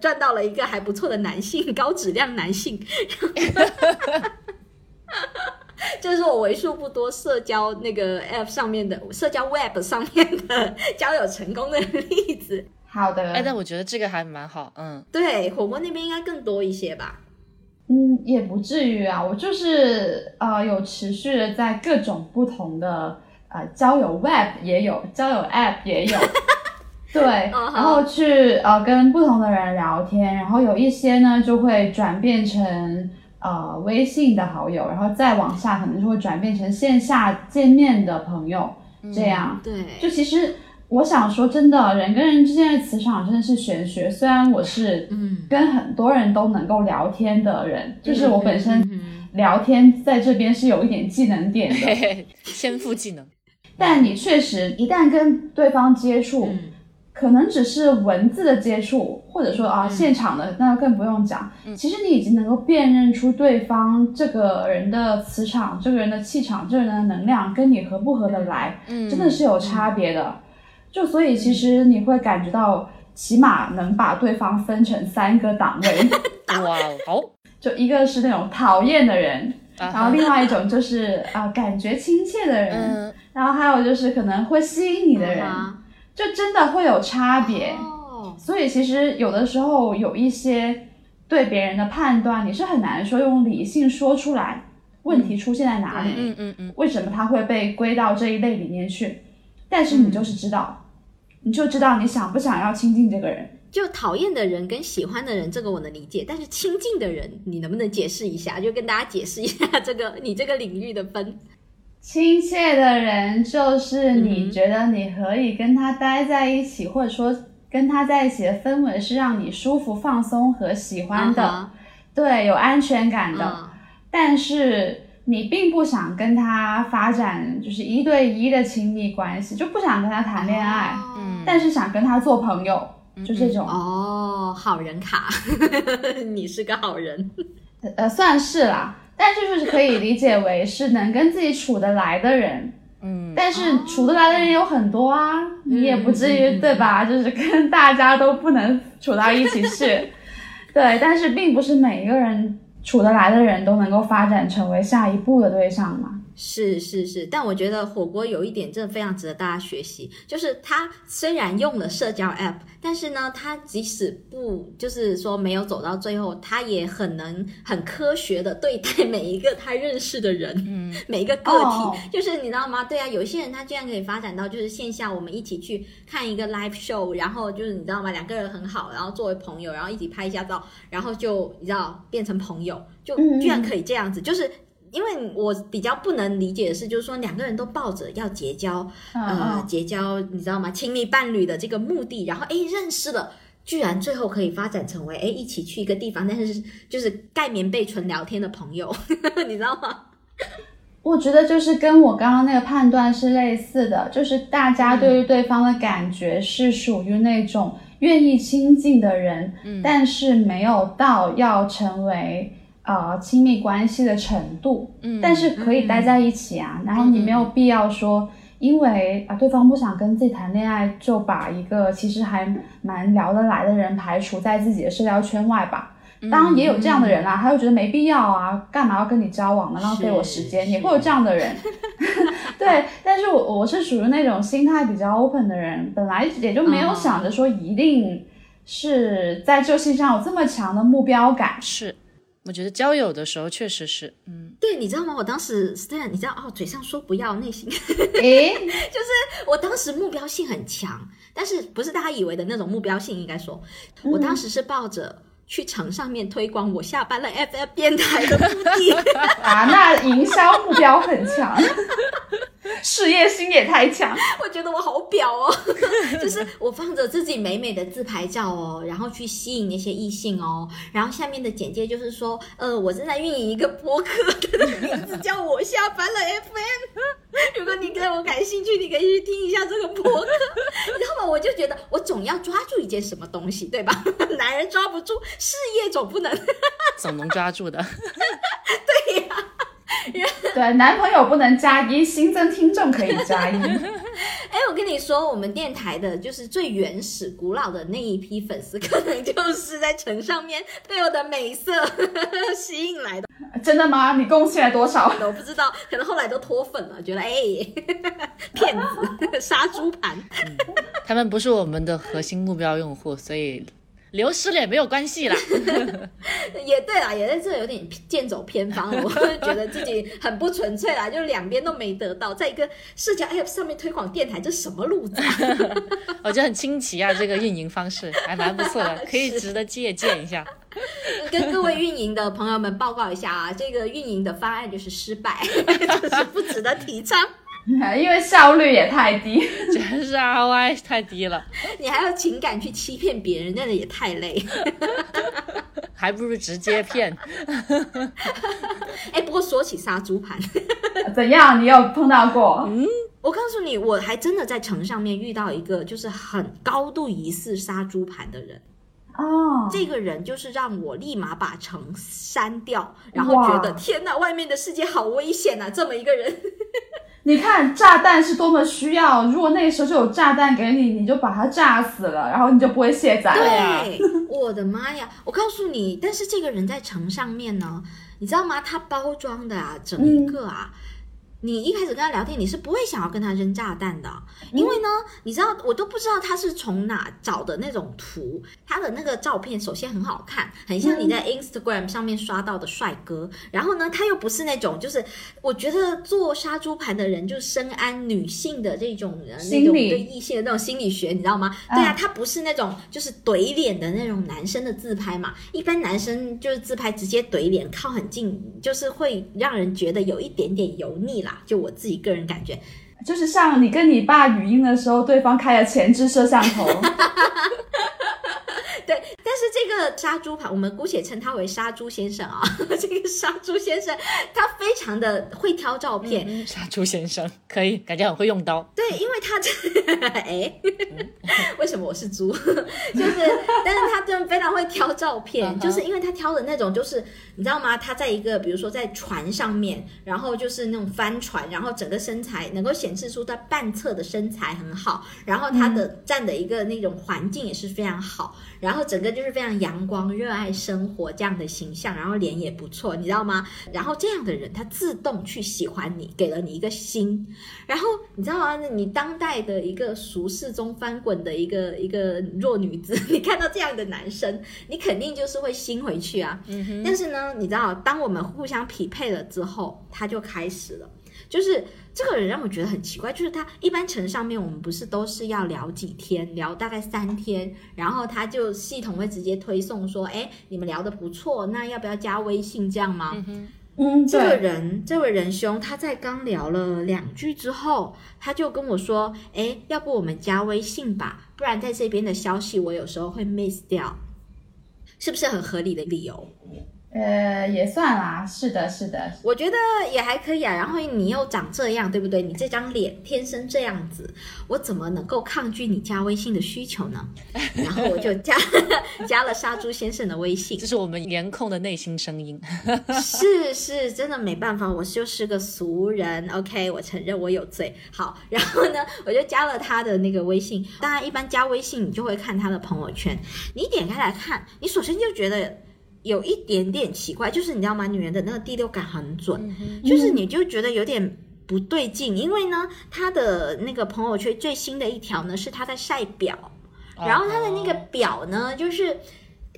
赚到了一个还不错的男性，高质量男性。就是我为数不多社交那个 app 上面的社交 web 上面的交友成功的例子。好的，哎，但我觉得这个还蛮好，嗯，对，火锅那边应该更多一些吧，嗯，也不至于啊，我就是呃有持续的在各种不同的呃交友 web 也有，交友 app 也有，对，然后去呃跟不同的人聊天，然后有一些呢就会转变成呃微信的好友，然后再往下可能就会转变成线下见面的朋友，这样，对，就其实。我想说，真的，人跟人之间的磁场真的是玄学。虽然我是嗯跟很多人都能够聊天的人，就是我本身聊天在这边是有一点技能点的，天赋技能。但你确实一旦跟对方接触，可能只是文字的接触，或者说啊现场的，那更不用讲。其实你已经能够辨认出对方这个人的磁场、这个人的气场、这个人的能量跟你合不合得来，真的是有差别的。就所以，其实你会感觉到，起码能把对方分成三个档位。哇，好，就一个是那种讨厌的人，然后另外一种就是啊感觉亲切的人，然后还有就是可能会吸引你的人，就真的会有差别。所以其实有的时候有一些对别人的判断，你是很难说用理性说出来，问题出现在哪里？嗯嗯嗯，为什么他会被归到这一类里面去？但是你就是知道。你就知道你想不想要亲近这个人。就讨厌的人跟喜欢的人，这个我能理解。但是亲近的人，你能不能解释一下？就跟大家解释一下这个你这个领域的分。亲切的人就是你觉得你可以跟他待在一起，或者说跟他在一起的氛围是让你舒服、放松和喜欢的，对，有安全感的。但是。你并不想跟他发展就是一对一的亲密关系，就不想跟他谈恋爱，嗯，但是想跟他做朋友，就这种。哦，好人卡，你是个好人，呃，算是啦，但就是可以理解为是能跟自己处得来的人，嗯，但是处得来的人有很多啊，你也不至于对吧？就是跟大家都不能处到一起去，对，但是并不是每一个人。处得来的人都能够发展成为下一步的对象吗？是是是，但我觉得火锅有一点真的非常值得大家学习，就是他虽然用了社交 app，但是呢，他即使不就是说没有走到最后，他也很能很科学的对待每一个他认识的人，嗯，每一个个体，就是你知道吗？对啊，有些人他居然可以发展到就是线下我们一起去看一个 live show，然后就是你知道吗？两个人很好，然后作为朋友，然后一起拍一下照，然后就你知道变成朋友，就居然可以这样子，就是。因为我比较不能理解的是，就是说两个人都抱着要结交，呃，结交，你知道吗？亲密伴侣的这个目的，然后哎认识了，居然最后可以发展成为哎一起去一个地方，但是就是盖棉被纯聊天的朋友，你知道吗？我觉得就是跟我刚刚那个判断是类似的，就是大家对于对方的感觉是属于那种愿意亲近的人，但是没有到要成为。呃亲密关系的程度，嗯但是可以待在一起啊。然后你没有必要说，因为啊对方不想跟自己谈恋爱，就把一个其实还蛮聊得来的人排除在自己的社交圈外吧。当然也有这样的人啦，他会觉得没必要啊，干嘛要跟你交往呢？浪费我时间，是也会有这样的人。对，但是我我是属于那种心态比较 open 的人，本来也就没有嗯想着说一定是在这性上有这么强的目标感。是，我觉得交友的时候确实是，嗯，对，你知道吗？我当时 Stan，你知道哦，嘴上说不要，内心诶 就是，我当时目标性很强，但是不是大家以为的那种目标性，应该说，我当时是抱着去城上面推广我下班了 FF 电台的目的。啊，那营销目标很强，事业心也太强。我觉得我好表哦，就是我放着自己美美的自拍照哦，然后去吸引那些异性哦，然后下面的简介就是说，呃，我正在运营一个播客，它的名字叫我下班了 FM。如果你对我感兴趣，你可以去听一下这个播客。你知道吗？我就觉得我总要抓住一件什么东西，对吧？男人抓不住，事业总不能。总能抓住的。对，男朋友不能加一，新增听众可以加一。哎，我跟你说，我们电台的就是最原始、古老的那一批粉丝，可能就是在城上面被我的美色 吸引来的。真的吗？你贡献了多少？我不知道，可能后来都脱粉了，觉得哎，骗子、杀猪盘。他们不是我们的核心目标用户，所以流失了也没有关系啦。也对啦，也在这有点剑走偏锋了。我会觉得自己很不纯粹啦，就两边都没得到，在一个社交 app 上面推广电台，这什么路子啊？我觉得很新奇啊，这个运营方式 还蛮不错的，可以值得借鉴一下。跟各位运营的朋友们报告一下啊，这个运营的方案就是失败，就是不值得提倡。因为效率也太低。真是 ROI 太低了，你还要情感去欺骗别人，真的也太累。还不如直接骗。哎，不过说起杀猪盘，怎样？你有碰到过？嗯我告诉你，我还真的在城上面遇到一个就是很高度疑似杀猪盘的人。哦，这个人就是让我立马把城删掉，然后觉得天哪，外面的世界好危险啊！这么一个人，你看炸弹是多么需要，如果那个时候就有炸弹给你，你就把它炸死了，然后你就不会卸载了。啊对，我的妈呀！我告诉你，但是这个人在城上面呢，你知道吗？他包装的啊，整一个啊。你一开始跟他聊天，你是不会想要跟他扔炸弹的，因为呢，你知道我都不知道他是从哪找的那种图，他的那个照片首先很好看，很像你在 Instagram 上面刷到的帅哥，然后呢，他又不是那种就是我觉得做杀猪盘的人就深谙女性的这种人那种对异性的那种心理学，你知道吗？对啊，他不是那种就是怼脸的那种男生的自拍嘛，一般男生就是自拍直接怼脸，靠很近，就是会让人觉得有一点点油腻就我自己个人感觉，就是像你跟你爸语音的时候，对方开了前置摄像头。对，但是这个杀猪盘，我们姑且称他为杀猪先生啊。这个杀猪先生，他非常的会挑照片，杀猪先生可以，感觉很会用刀。对，因为他这哎，为什么我是猪？就是，但是他真的非常会挑照片就是因为他挑的那种，就是你知道吗？他在一个比如说在船上面，然后就是那种帆船，然后整个身材能够显示出他半侧的身材很好，然后他的站的一个那种环境也是非常好，然后整个就是非常阳光、热爱生活这样的形象，然后脸也不错，你知道吗？然后这样的人，他自动去喜欢你，给了你一个心，然后你知道吗？你当代的一个俗世中翻滚的一个一个弱女子，你看到这样的男生，你肯定就是会心回去啊。嗯哼，但是呢，你知道，当我们互相匹配了之后，他就开始了。就是这个人让我觉得很奇怪，就是他一般城上面我们不是都是要聊几天，聊大概三天，然后他就系统会直接推送说，哎，你们聊得不错，那要不要加微信这样吗？嗯，嗯，这个，人，这位仁兄，他在刚聊了两句之后，他就跟我说：“哎，要不我们加微信吧，不然在这边的消息我有时候会 miss 掉，是不是很合理的理由？呃，也算啦，是的，是的，我觉得也还可以啊。然后你又长这样，对不对？你这张脸天生这样子，我怎么能够抗拒你加微信的需求呢？然后我就加 加了杀猪先生的微信这。是我们颜控的内心声音。是是，真的没办法，我就是个俗人。OK，我承认我有罪。好，然后呢，我就加了他的那个微信。当然，一般加微信你就会看他的朋友圈，你点开来看，你首先就觉得有一点点奇怪，就是你知道吗？女人的那个第六感很准，就是你就觉得有点。不对劲，因为呢，他的那个朋友圈最新的一条呢是他在晒表，然后他的那个表呢，就是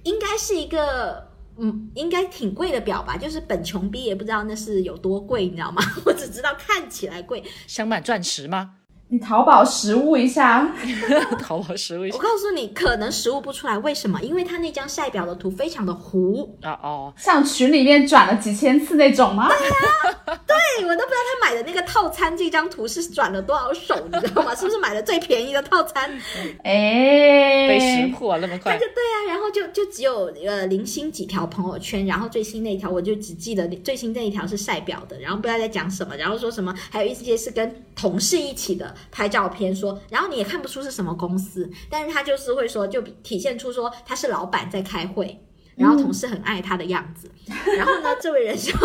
应该是一个。嗯，应该挺贵的表吧？就是本穷逼也不知道那是有多贵，你知道吗？我只知道看起来贵。镶满钻石吗？你淘宝实物一下，淘宝实物一下我告诉你，可能实物不出来，为什么？因为他那张晒表的图非常的糊。啊哦，像群里面转了几千次那种吗？对呀，对，我都不知道他买的那个套餐这张图是转了多少手，你知道吗？是不是买的最便宜的套餐？哎，被识破那么快他就。对然后就就只有呃零星几条朋友圈，然后最新那一条我就只记得最新那一条是晒表的，然后不知道在讲什么，然后说什么，还有一些是跟同事一起的拍照片说，然后你也看不出是什么公司，但是他就是会说，就体现出说他是老板在开会，然后同事很爱他的样子，然后呢，这位仁兄。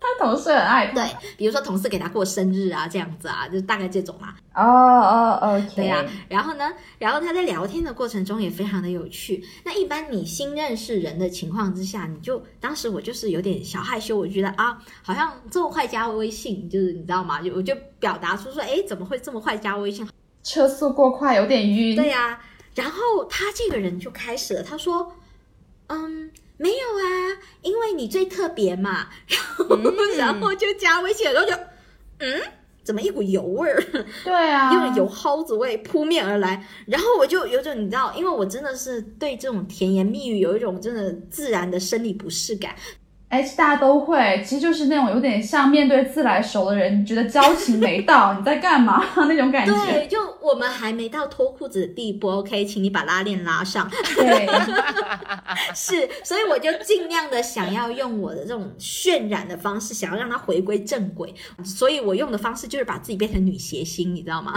他同事很爱他。对，比如说同事给他过生日啊，这样子啊，就大概这种啦。哦哦，OK。对呀、然后呢，然后他在聊天的过程中也非常的有趣。那一般你新认识人的情况之下，你就当时我就是有点小害羞，我觉得啊，好像这么快加微信，就是你知道吗？就我就表达出说，哎，怎么会这么快加微信？车速过快，有点晕。对呀、然后他这个人就开始了，他说，嗯。没有啊，因为你最特别嘛，然后、然后就加微信，然后就，嗯，怎么一股油味儿？对啊，用油蒿子味扑面而来，然后我就有种你知道，因为我真的是对这种甜言蜜语有一种真的自然的生理不适感，哎，大家都会，其实就是那种有点像面对自来熟的人，你觉得交情没到，你在干嘛 那种感觉。对，就我们还没到脱裤子的地步，OK，请你把拉链拉上，对，是，所以我就尽量的想要用我的这种渲染的方式，想要让它回归正轨，所以我用的方式就是把自己变成女谐星，你知道吗？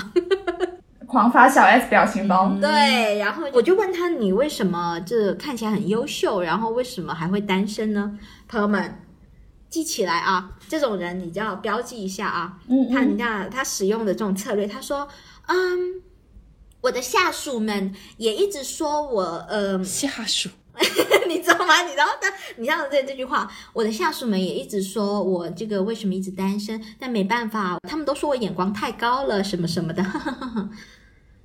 狂发小 S 表情包。对，然后我就问他，你为什么这看起来很优秀，然后为什么还会单身呢？朋友们，记起来啊，这种人你就要标记一下啊。嗯他你看，他使用的这种策略，他说，嗯，我的下属们也一直说我，呃，下属 你知道吗？你知道他，你知道这这句话，我的下属们也一直说我这个为什么一直单身，但没办法，他们都说我眼光太高了，什么什么的。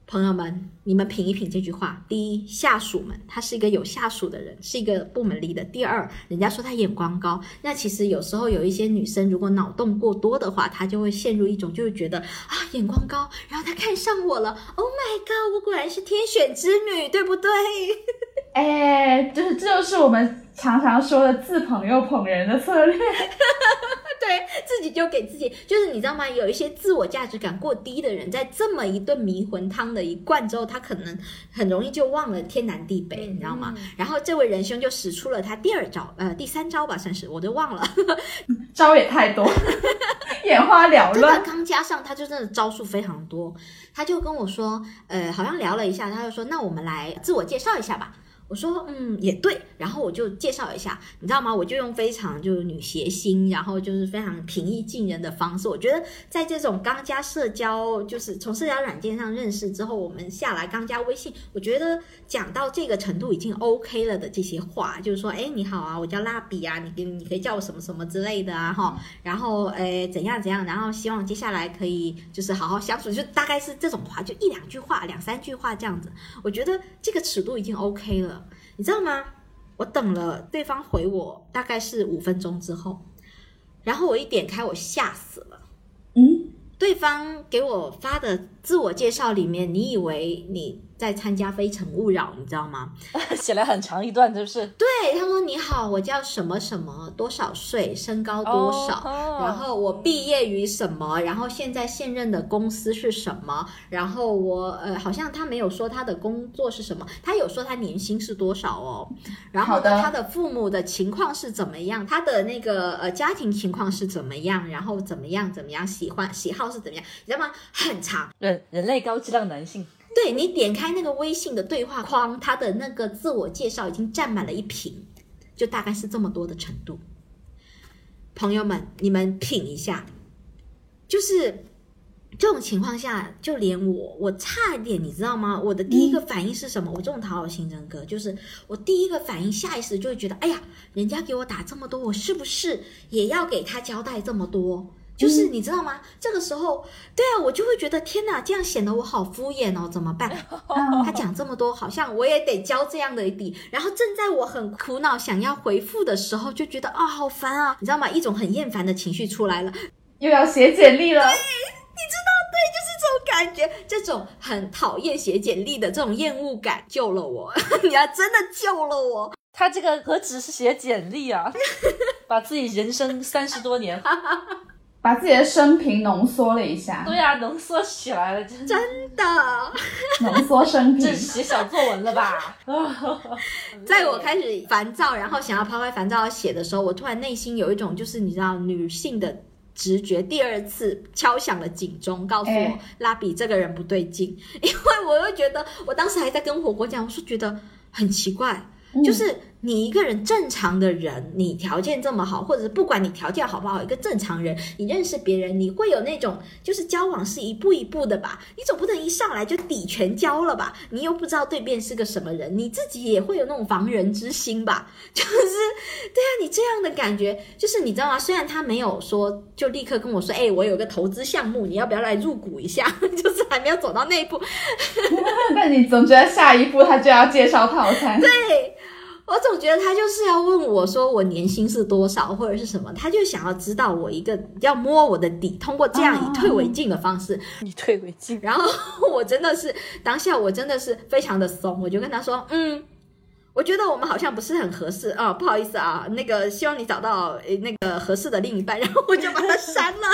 朋友们，你们品一品这句话。第一，下属们，他是一个有下属的人，是一个部门里的。第二，人家说他眼光高，那其实有时候有一些女生如果脑洞过多的话，她就会陷入一种，就会觉得啊眼光高，然后他看上我了，Oh my god，我果然是天选之女，对不对？哎，就是这就是我们常常说的自捧又捧人的策略。对自己就给自己，就是你知道吗？有一些自我价值感过低的人，在这么一顿迷魂汤的一灌之后，他可能很容易就忘了天南地北，你知道吗？然后这位仁兄就使出了他第二招，呃，第三招吧，算是我都忘了。招也太多，眼花缭乱。刚加上，他就真的招数非常多。他就跟我说，呃，好像聊了一下，他就说，那我们来自我介绍一下吧。我说，嗯，也对。然后我就介绍一下，你知道吗？我就用非常就是女谐星，然后就是非常平易近人的方式。我觉得在这种刚加社交，就是从社交软件上认识之后，我们下来刚加微信，我觉得讲到这个程度已经 OK 了的这些话，就是说，哎，你好啊，我叫蜡笔啊，你你可以叫我什么什么之类的啊，哈。然后诶怎样怎样，然后希望接下来可以就是好好相处，就大概是这种话，就一两句话、两三句话这样子。我觉得这个尺度已经 OK 了，你知道吗？我等了对方回我大概是五分钟之后，然后我一点开，我吓死了。嗯，对方给我发的自我介绍里面，你以为你在参加《非诚勿扰》，你知道吗？写了很长一段，是不是？对，他说：“你好，我叫什么什么，多少岁，身高多少，哦然后我毕业于什么，然后现在现任的公司是什么，然后我呃，好像他没有说他的工作是什么，他有说他年薪是多少哦，然后呢，他的父母的情况是怎么样，他的那个呃家庭情况是怎么样，然后怎么样怎么样，喜欢喜好是怎么样，你知道吗？很长。”人人类高质量男性，对你点开那个微信的对话框，他的那个自我介绍已经占满了一屏，就大概是这么多的程度。朋友们，你们品一下，就是这种情况下，就连我，我差一点，你知道吗？我的第一个反应是什么？我这种讨好型人格，就是我第一个反应，下意识就会觉得，哎呀，人家给我打这么多，我是不是也要给他交代这么多？就是你知道吗？这个时候，对啊，我就会觉得天哪，这样显得我好敷衍哦，怎么办？他讲这么多，好像我也得交这样的底。然后正在我很苦恼想要回复的时候，就觉得啊、好烦啊，你知道吗？一种很厌烦的情绪出来了。又要写简历了，你知道，对，就是这种感觉，这种很讨厌写简历的这种厌恶感，救了我。你要真的救了我。他这个何止是写简历啊，把自己人生三十多年，把自己的生平浓缩了一下，对啊，浓缩起来了，真真的，浓缩生这平。写小作文了吧？在我开始烦躁，然后想要抛开烦躁要写的时候，我突然内心有一种就是你知道女性的直觉，第二次敲响了警钟，告诉我、哎拉比这个人不对劲，因为我又觉得我当时还在跟火锅讲，我说觉得很奇怪。就是你一个人正常的人，你条件这么好，或者是不管你条件好不好，一个正常人，你认识别人，你会有那种就是交往是一步一步的吧？你总不能一上来就底全交了吧？你又不知道对面是个什么人，你自己也会有那种防人之心吧？就是对啊，你这样的感觉，就是你知道吗？虽然他没有说就立刻跟我说，哎、我有个投资项目，你要不要来入股一下？就是还没有走到那一步，但你总觉得下一步他就要介绍套餐，对我总觉得他就是要问我说我年薪是多少或者是什么，他就想要知道我一个要摸我的底，通过这样以退为进的方式。以退为进，然后我真的是当下我真的是非常的怂，我就跟他说，嗯。我觉得我们好像不是很合适啊、不好意思啊，那个希望你找到呃那个合适的另一半，然后我就把他删了，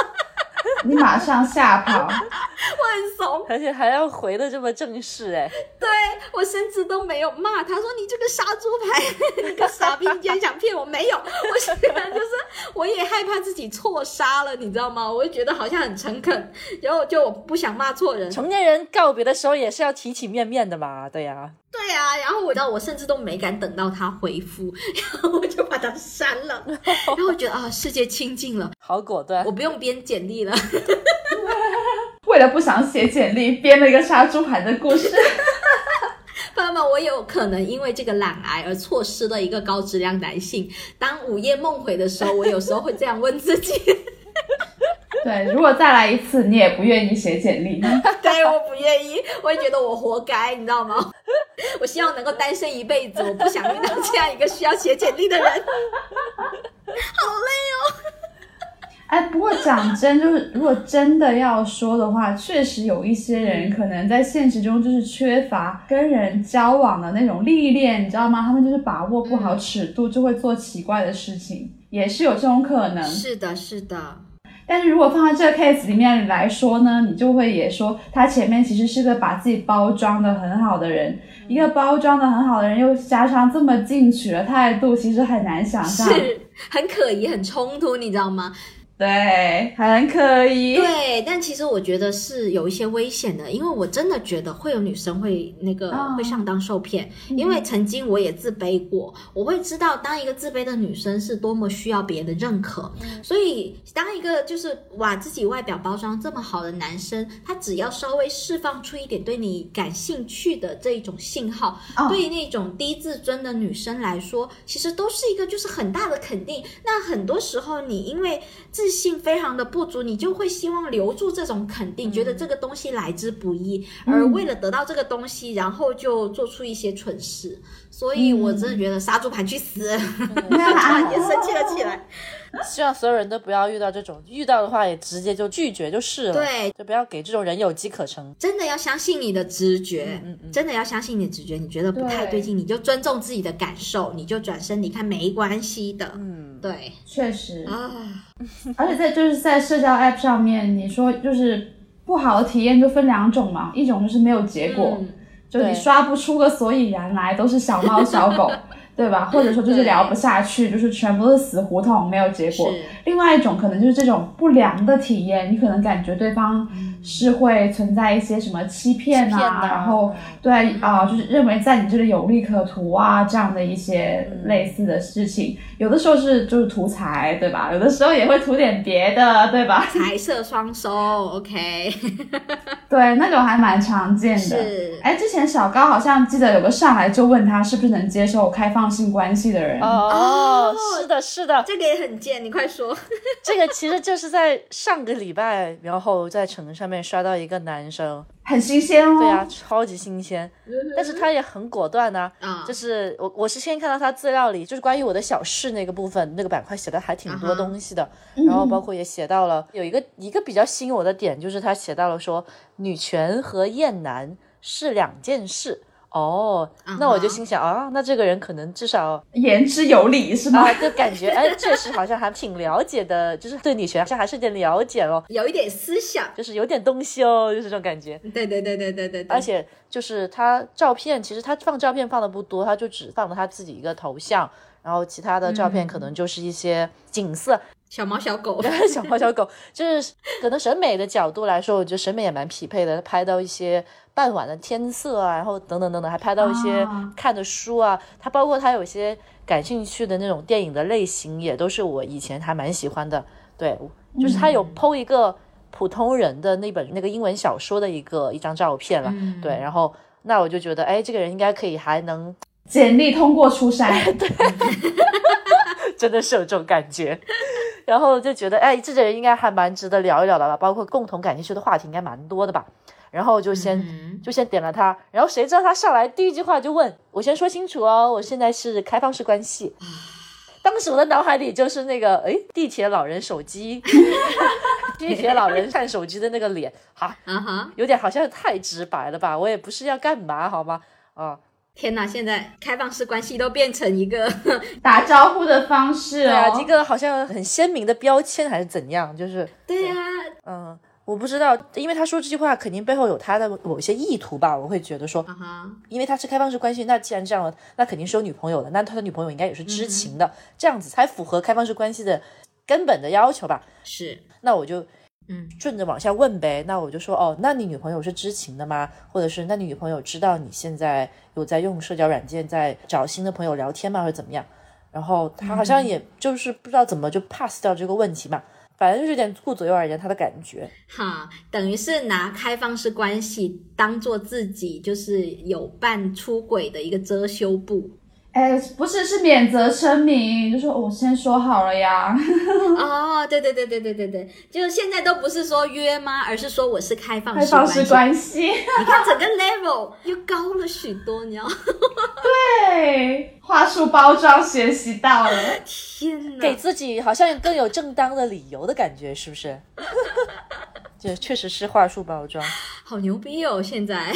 你马上吓跑。我很怂，而且还要回的这么正式，哎，对我甚至都没有骂他说你这个杀猪盘，你个傻逼，你竟然想骗我？没有，我虽然就是我也害怕自己错杀了，你知道吗？我就觉得好像很诚恳，然后就我不想骂错人，成年人告别的时候也是要体体面面的嘛，对呀、对啊，然后我知道我甚至都没敢等到他回复，然后我就把他删了，然后我觉得啊，世界清净了，好果断我。不用编简历了。为了不想写简历，编了一个杀猪盘的故事。朋友们，我有可能因为这个懒癌而错失了一个高质量男性。当午夜梦回的时候，我有时候会这样问自己：对，如果再来一次，你也不愿意写简历。对，我不愿意，我也觉得我活该，你知道吗？我希望能够单身一辈子，我不想遇到这样一个需要写简历的人。好累哦。哎，不过讲真，就是如果真的要说的话，确实有一些人可能在现实中就是缺乏跟人交往的那种历练，你知道吗？他们就是把握不好尺度，就会做奇怪的事情，也是有这种可能。是的，是的。但是如果放在这个 case 里面来说呢，你就会也说他前面其实是个把自己包装的很好的人，一个包装的很好的人，又加上这么进取的态度，其实很难想象。是很可疑，很冲突，你知道吗？对，很可疑。对，但其实我觉得是有一些危险的，因为我真的觉得会有女生会那个、哦会上当受骗，因为曾经我也自卑过，我会知道当一个自卑的女生是多么需要别人的认可，所以当一个就是哇自己外表包装这么好的男生，他只要稍微释放出一点对你感兴趣的这一种信号，哦对于那种低自尊的女生来说，其实都是一个就是很大的肯定。那很多时候你因为自信非常的不足，你就会希望留住这种肯定，觉得这个东西来之不易，而为了得到这个东西，然后就做出一些蠢事。所以我真的觉得杀猪盘去死，也生气了起来。希望所有人都不要遇到这种，遇到的话也直接就拒绝就是了。对，就不要给这种人有机可乘。真的要相信你的直觉，嗯嗯真的要相信你的直觉。你觉得不太对劲，你就尊重自己的感受，你就转身离开，没关系的。嗯，对。确实，啊，而且在就是在社交 app 上面，你说就是不好的体验就分两种嘛，一种就是没有结果，嗯。就你刷不出个所以然来，都是小猫小狗，对吧？或者说就是聊不下去，就是全部都是死胡同，没有结果。另外一种可能就是这种不良的体验，你可能感觉对方是会存在一些什么欺骗啊，然后对啊、就是认为在你这里有利可图啊，这样的一些类似的事情，有的时候是就是图财，对吧？有的时候也会图点别的，对吧？财色双收，OK，对，那种还蛮常见的。是哎，之前小高好像记得有个上来就问他是不是能接受开放性关系的人，哦，哦是的，是的，这个也很贱，你快说。这个其实就是在上个礼拜，然后在城上面刷到一个男生，很新鲜哦。对啊，超级新鲜，但是他也很果断呐、啊。就是我我是先看到他资料里，就是关于我的小事那个部分，那个板块写的还挺多东西的，然后包括也写到了有一个一个比较吸引我的点，就是他写到了说女权和厌男是两件事。哦，那我就心想啊，那这个人可能至少言之有理是吧？啊，就感觉哎，确实好像还挺了解的，就是对女权好像还是有点了解哦，有一点思想，就是有点东西哦，就是这种感觉。对对对对对对对，而且就是他照片，其实他放照片放的不多，他就只放了他自己一个头像，然后其他的照片可能就是一些景色，小猫小狗，小猫小狗，就是可能审美的角度来说，我觉得审美也蛮匹配的。拍到一些傍晚的天色啊，然后等等等等，还拍到一些啊看的书啊。他包括他有些感兴趣的那种电影的类型，也都是我以前还蛮喜欢的。对，就是他有剖一个普通人的那本那个英文小说的一个一张照片了。嗯对，然后那我就觉得，哎，这个人应该可以，还能简历通过出筛，真的是有这种感觉。然后就觉得，哎，这个人应该还蛮值得聊一聊的吧，包括共同感兴趣的话题应该蛮多的吧。然后就先、嗯就先点了他，然后谁知道他上来第一句话就问我先说清楚哦，我现在是开放式关系。当时我的脑海里就是那个，哎，地铁老人手机，地铁老人看手机的那个脸，哈，有点好像太直白了吧？我也不是要干嘛，好吗？啊，天哪！现在开放式关系都变成一个 打招呼的方式对啊，哦一。个好像很鲜明的标签还是怎样？就是，对呀、嗯，我不知道，因为他说这句话肯定背后有他的某一些意图吧。我会觉得说，啊哈，因为他是开放式关系，那既然这样了，那肯定是有女朋友的，那他的女朋友应该也是知情的，这样子才符合开放式关系的根本的要求吧。是，那我就嗯顺着往下问呗。那我就说，哦，那你女朋友是知情的吗？或者是那你女朋友知道你现在有在用社交软件，在找新的朋友聊天吗？或者怎么样？然后他好像也就是不知道怎么就 pass 掉这个问题嘛，反正就是有点顾左右而言他的感觉。哈，等于是拿开放式关系当做自己就是有伴出轨的一个遮羞布。哎，不是，是免责声明，就说我先说好了呀。哦，对对对对对对对，就是现在都不是说约吗，而是说我是开放开放式式关系。关系，你看整个 level 又高了许多，你知道？对，话术包装学习到了。天哪！给自己好像更有正当的理由的感觉，是不是？这确实是话术包装。好牛逼哦！现在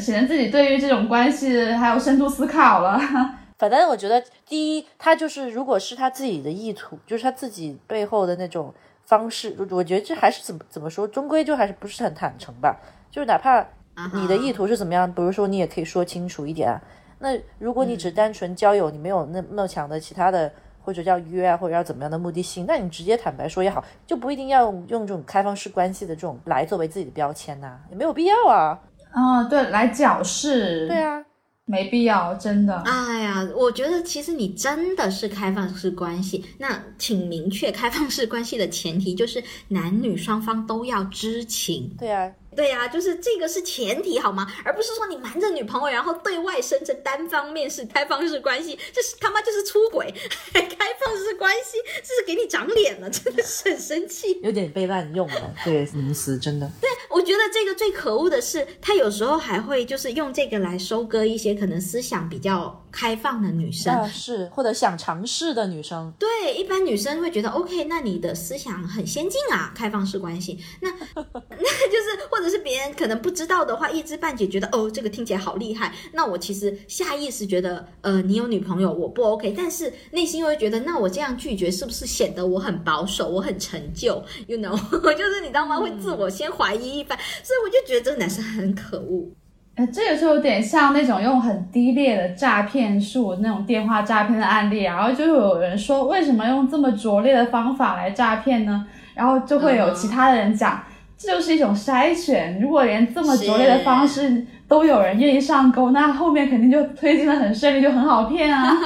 显得自己对于这种关系还有深度思考了。反正我觉得，第一，他就是如果是他自己的意图，就是他自己背后的那种方式，我觉得这还是怎么怎么说，终归就还是不是很坦诚吧。就是哪怕你的意图是怎么样，比如说你也可以说清楚一点啊。那如果你只单纯交友，你没有那么强的其他的，或者叫约啊，或者要怎么样的目的性，那你直接坦白说也好，就不一定要用用这种开放式关系的这种来作为自己的标签呐、也没有必要啊。嗯，对，来矫饰，对啊，没必要，真的。哎呀，我觉得其实你真的是开放式关系，那请明确开放式关系的前提就是男女双方都要知情。对啊，对呀、就是这个是前提好吗？而不是说你瞒着女朋友，然后对外声称单方面是开放式关系，这是他妈就是出轨，还 开放式关系，这是给你长脸了，真的是很生气。有点被滥用了，对名词真的。对我觉得这个最可恶的是，他有时候还会就是用这个来收割一些可能思想比较开放的女生。啊，是或者想尝试的女生，对，一般女生会觉得 OK，那你的思想很先进啊，开放式关系，那 那就是或者是别人可能不知道的话，一知半解，觉得哦这个听起来好厉害，那我其实下意识觉得呃你有女朋友我不 OK，但是内心又会觉得那我这样拒绝是不是显得我很保守，我很陈旧，you know，就是你知道吗？会自我先怀疑一番，所以我就觉得这个男生很可恶。哎，这个就有点像那种用很低劣的诈骗术那种电话诈骗的案例啊，然后就有人说为什么用这么拙劣的方法来诈骗呢？然后就会有其他的人讲，这就是一种筛选。如果连这么拙劣的方式都有人愿意上钩，那后面肯定就推进的很顺利，就很好骗啊。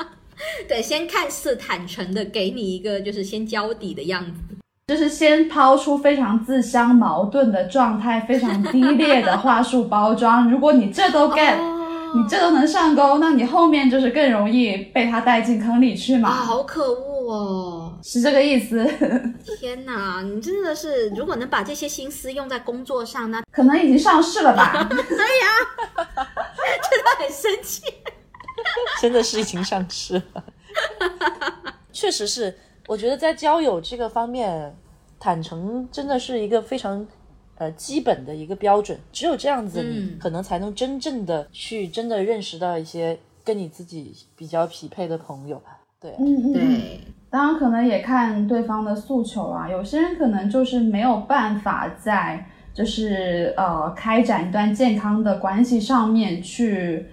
对，先看似坦诚的给你一个就是先交底的样子。就是先抛出非常自相矛盾的状态，非常低劣的话术包装。如果你这都 get，、你这都能上钩，那你后面就是更容易被他带进坑里去啊，嘛，好可恶哦！是这个意思。天哪，你真的是，如果能把这些心思用在工作上，那可能已经上市了吧？真的很生气。真的是已经上市了。确实是，我觉得在交友这个方面，坦诚真的是一个非常呃基本的一个标准。只有这样子，嗯你可能才能真正的去真的认识到一些跟你自己比较匹配的朋友吧。对啊，嗯嗯嗯。对，当然，可能也看对方的诉求啊。有些人可能就是没有办法在就是呃开展一段健康的关系上面去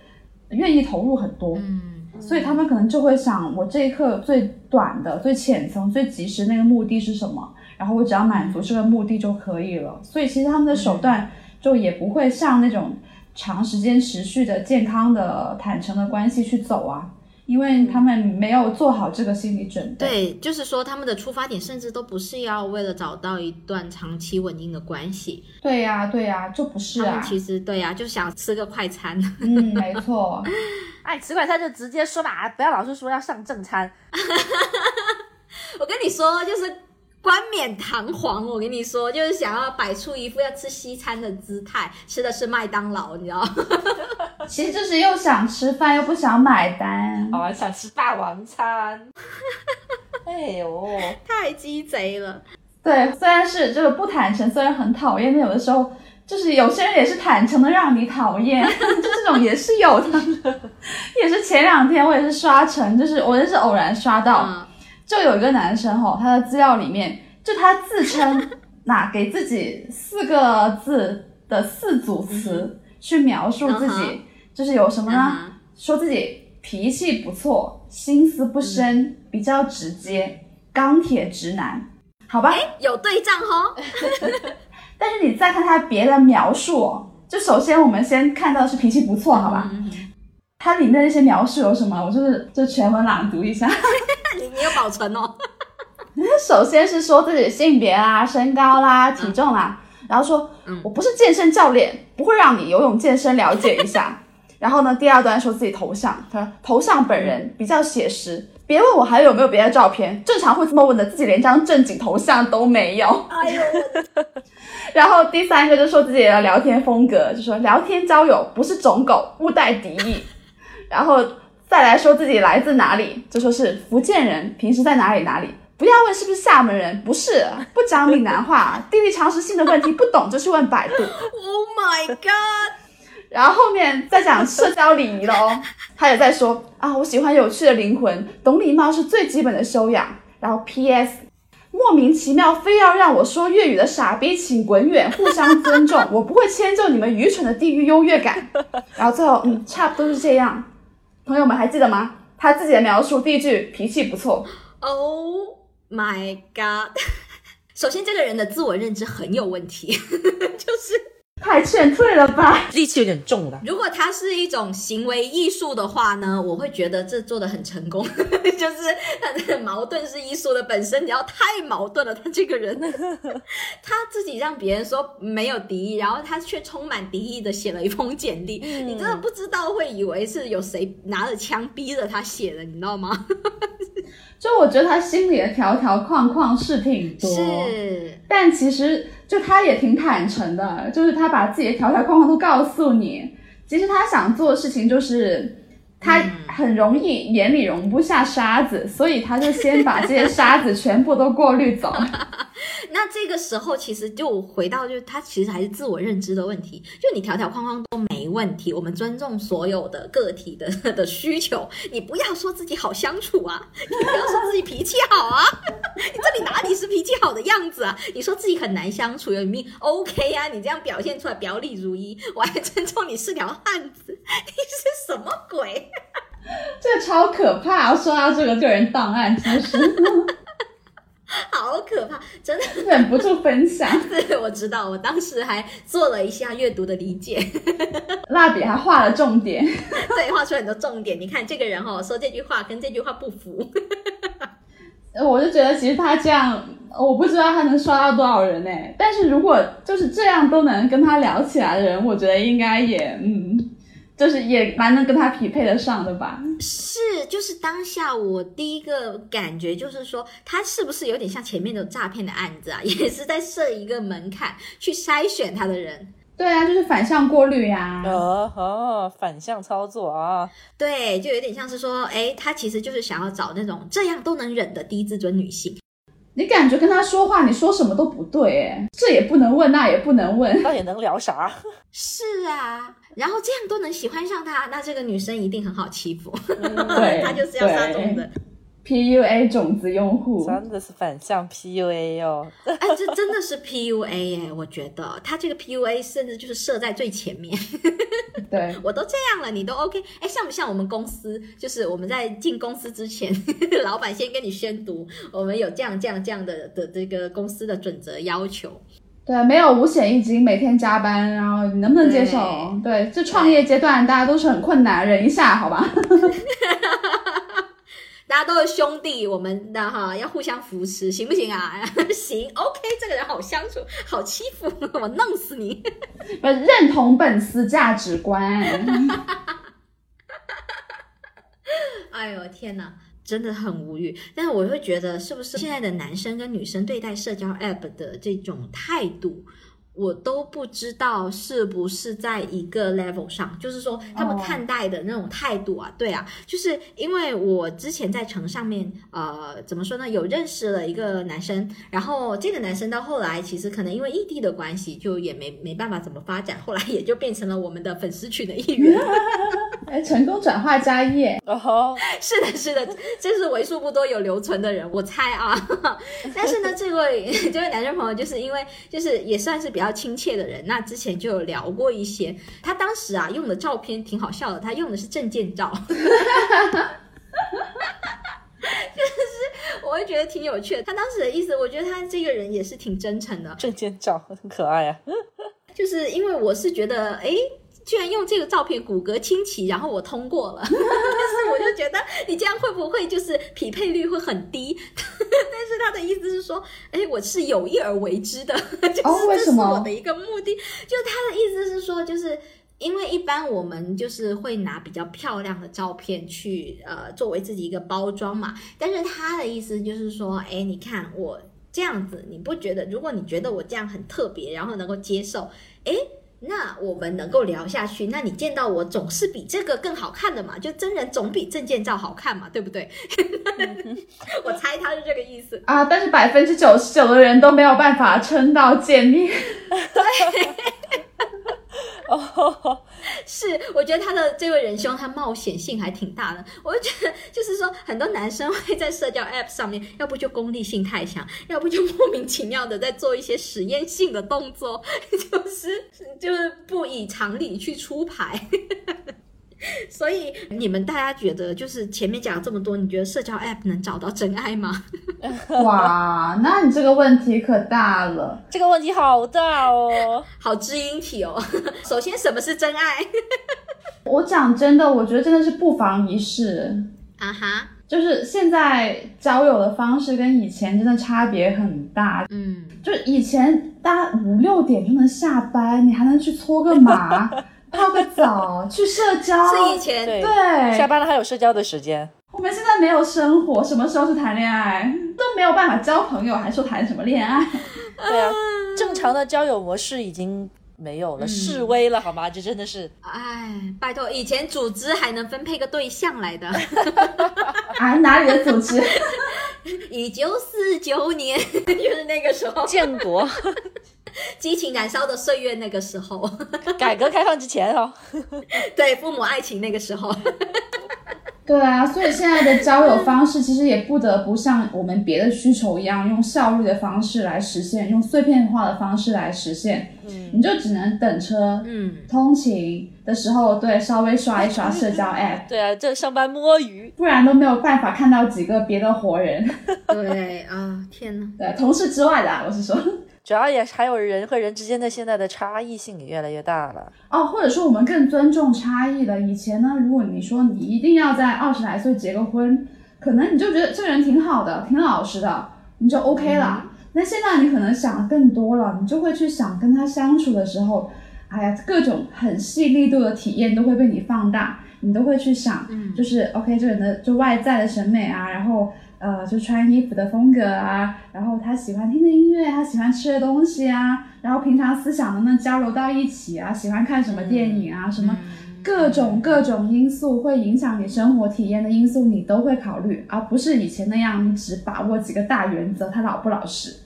愿意投入很多，嗯，所以他们可能就会想，我这一刻最短的、最浅层、最及时那个目的是什么？然后我只要满足这个目的就可以了。所以其实他们的手段就也不会像那种长时间持续的健康的、坦诚的关系去走啊，因为他们没有做好这个心理准备。对，就是说他们的出发点甚至都不是要为了找到一段长期稳定的关系，对呀、对呀、就不是啊他们，其实对呀、就想吃个快餐。嗯，没错，哎，吃快餐就直接说吧，不要老是说要上正餐。我跟你说，就是冠冕堂皇。我跟你说，就是想要摆出一副要吃西餐的姿态，吃的是麦当劳，你知道吗？其实就是又想吃饭又不想买单。哦，想吃霸王餐。哎呦，太鸡贼了。对，虽然是就是不坦诚，虽然很讨厌，但有的时候就是有些人也是坦诚的让你讨厌，就这种也是有的。也是前两天我也是刷成，就是我也是偶然刷到，嗯，就有一个男生吼，他的资料里面就他自称那给自己四个字的四组词去描述自己，嗯就是有什么呢？嗯说自己脾气不错，心思不深，比较直接，钢铁直男，好吧？有对仗哦。再看他别的描述哦，就首先我们先看到是脾气不错，好吧？嗯它里面那些描述有什么？我就是就全文朗读一下。你你有保存哦。首先是说自己性别啦、身高啦、体重啦，然后说、嗯我不是健身教练，不会让你游泳健身了解一下。然后呢，第二段说自己头像，他说头像本人比较写实，别问我还有没有别的照片，正常会这么问的，自己连张正经头像都没有。哎呦，然后第三个就说自己的聊天风格，就说聊天交友不是种狗，勿带敌意。然后再来说自己来自哪里，就说是福建人，平时在哪里哪里。不要问是不是厦门人，不是，不讲闽南话，地理常识性的问题不懂就去问百度。Oh my god！然后后面再讲社交礼仪了哦，他也在说啊，我喜欢有趣的灵魂，懂礼貌是最基本的修养。然后 P.S. 莫名其妙非要让我说粤语的傻逼，请滚远，互相尊重，我不会迁就你们愚蠢的地域优越感。然后最后，嗯，差不多是这样。朋友们还记得吗？他自己的描述，第一句脾气不错，Oh my god！首先，这个人的自我认知很有问题，就是太劝退了吧？力气有点重了。如果它是一种行为艺术的话呢，我会觉得这做的很成功，就是他的矛盾是艺术的本身，你要太矛盾了，他这个人，他自己让别人说没有敌意，然后他却充满敌意的写了一封简历，你真的不知道会以为是有谁拿着枪逼着他写的，你知道吗？就我觉得他心里的条条框框是挺多，是，但其实就他也挺坦诚的，就是他把自己的条条框框都告诉你。其实他想做的事情就是他很容易眼里容不下沙子，所以他就先把这些沙子全部都过滤走。那这个时候其实就回到，就是他其实还是自我认知的问题。就你条条框框都没问题，我们尊重所有的个体的 的需求。你不要说自己好相处啊，你不要说自己脾气好啊，你这里哪里是脾气好的样子啊？你说自己很难相处，有命 OK 啊？你这样表现出来表里如一，我还尊重你是条汉子，你是什么鬼？这超可怕！说到这个个人档案，真是。好可怕，真的忍不住分享。对，我知道，我当时还做了一下阅读的理解，蜡笔还画了重点，对，画出很多重点。你看这个人哦，说这句话跟这句话不符，我就觉得其实他这样，我不知道他能刷到多少人呢。但是如果就是这样都能跟他聊起来的人，我觉得应该也嗯。就是也蛮能跟他匹配得上的吧？是，就是当下我第一个感觉就是说，他是不是有点像前面的诈骗的案子啊？也是在设一个门槛去筛选他的人。对啊，就是反向过滤呀。哦哦，反向操作啊。对，就有点像是说，哎，他其实就是想要找那种这样都能忍的低自尊女性。你感觉跟他说话，你说什么都不对，哎，这也不能问，那也不能问，到底能聊啥？是啊，然后这样都能喜欢上他，那这个女生一定很好欺负，对，他就是要杀种子。PUA 种子用户真的是反向 PUA 哦！哎，这真的是 PUA 哎，我觉得他这个 PUA 甚至就是设在最前面。对我都这样了，你都 OK？哎，像不像我们公司？就是我们在进公司之前，老板先跟你宣读，我们有这样这样这样的的这个公司的准则要求。对，没有五险一金，每天加班，然后你能不能接受？对，这创业阶段大家都是很困难，忍一下好吧。大家都是兄弟，我们的哈要互相扶持，行不行啊？行，OK，这个人好相处，好欺负，我弄死你！不认同本司价值观。哎呦天哪，真的很无语。但是我会觉得，是不是现在的男生跟女生对待社交 App 的这种态度？我都不知道是不是在一个 level 上，就是说他们看待的那种态度啊，对啊，就是因为我之前在城上面，呃，怎么说呢，有认识了一个男生，然后这个男生到后来其实可能因为异地的关系，就也没没办法怎么发展，后来也就变成了我们的粉丝群的一员。哎，成功转化家业 哦吼，是的，是的，这是为数不多有留存的人，我猜啊。但是呢，这位这位男生朋友就是因为就是也算是比较亲切的人，那之前就有聊过一些。他当时啊用的照片挺好笑的，他用的是证件照，就是我会觉得挺有趣的。他当时的意思，我觉得他这个人也是挺真诚的。证件照很可爱啊，就是因为我是觉得哎。居然用这个照片骨骼清奇，然后我通过了，但是我就觉得你这样会不会就是匹配率会很低？但是他的意思是说，哎，我是有意而为之的，就是这是我的一个目的。就他的意思是说，就是因为一般我们就是会拿比较漂亮的照片去呃作为自己一个包装嘛，但是他的意思就是说，哎，你看我这样子，你不觉得？如果你觉得我这样很特别，然后能够接受，哎。那我们能够聊下去，那你见到我总是比这个更好看的嘛？就真人总比证件照好看嘛，对不对？我猜他是这个意思啊。但是百分之九十九的人都没有办法撑到见面。对。哦，是，我觉得他的这位仁兄他冒险性还挺大的。我就觉得，就是说，很多男生会在社交 App 上面，要不就功利性太强，要不就莫名其妙的在做一些实验性的动作，就是就是不以常理去出牌。所以你们大家觉得，就是前面讲了这么多，你觉得社交 App 能找到真爱吗？哇，那你这个问题可大了，这个问题好大哦，好知音体哦。首先，什么是真爱？我讲真的，我觉得真的是不妨一试啊哈。就是现在交友的方式跟以前真的差别很大，嗯，就以前大家五六点就能下班，你还能去搓个麻。泡个澡，去社交，是以前对，下班了还有社交的时间。我们现在没有生活，什么时候是谈恋爱都没有办法交朋友，还说谈什么恋爱？对啊，正常的交友模式已经没有了，示威了好吗？这真的是，哎，拜托，以前组织还能分配个对象来的。啊，哪里的组织？一九四九年，就是那个时候，建国，激情燃烧的岁月，那个时候，改革开放之前哦，对，父母爱情那个时候。对啊，所以现在的交友方式其实也不得不像我们别的需求一样，用效率的方式来实现，用碎片化的方式来实现。嗯，你就只能等车、嗯，通勤的时候，对，稍微刷一刷社交 app。对啊，这上班摸鱼，不然都没有办法看到几个别的活人。对啊，天呐，对，同事之外的，我是说。主要也还有人和人之间的现在的差异性也越来越大了哦，或者说我们更尊重差异了。以前呢，如果你说你一定要在二十来岁结个婚，可能你就觉得这个人挺好的，挺老实的，你就 OK 了。那现在你可能想的更多了，你就会去想跟他相处的时候，哎呀，各种很细腻度的体验都会被你放大，你都会去想，就是 OK 这人的就外在的审美啊，然后。呃，就穿衣服的风格啊，然后他喜欢听的音乐，他喜欢吃的东西啊，然后平常思想能不能交流到一起啊，喜欢看什么电影啊，什么各种各种因素会影响你生活体验的因素，你都会考虑，而不是以前那样，你只把握几个大原则，他老不老实？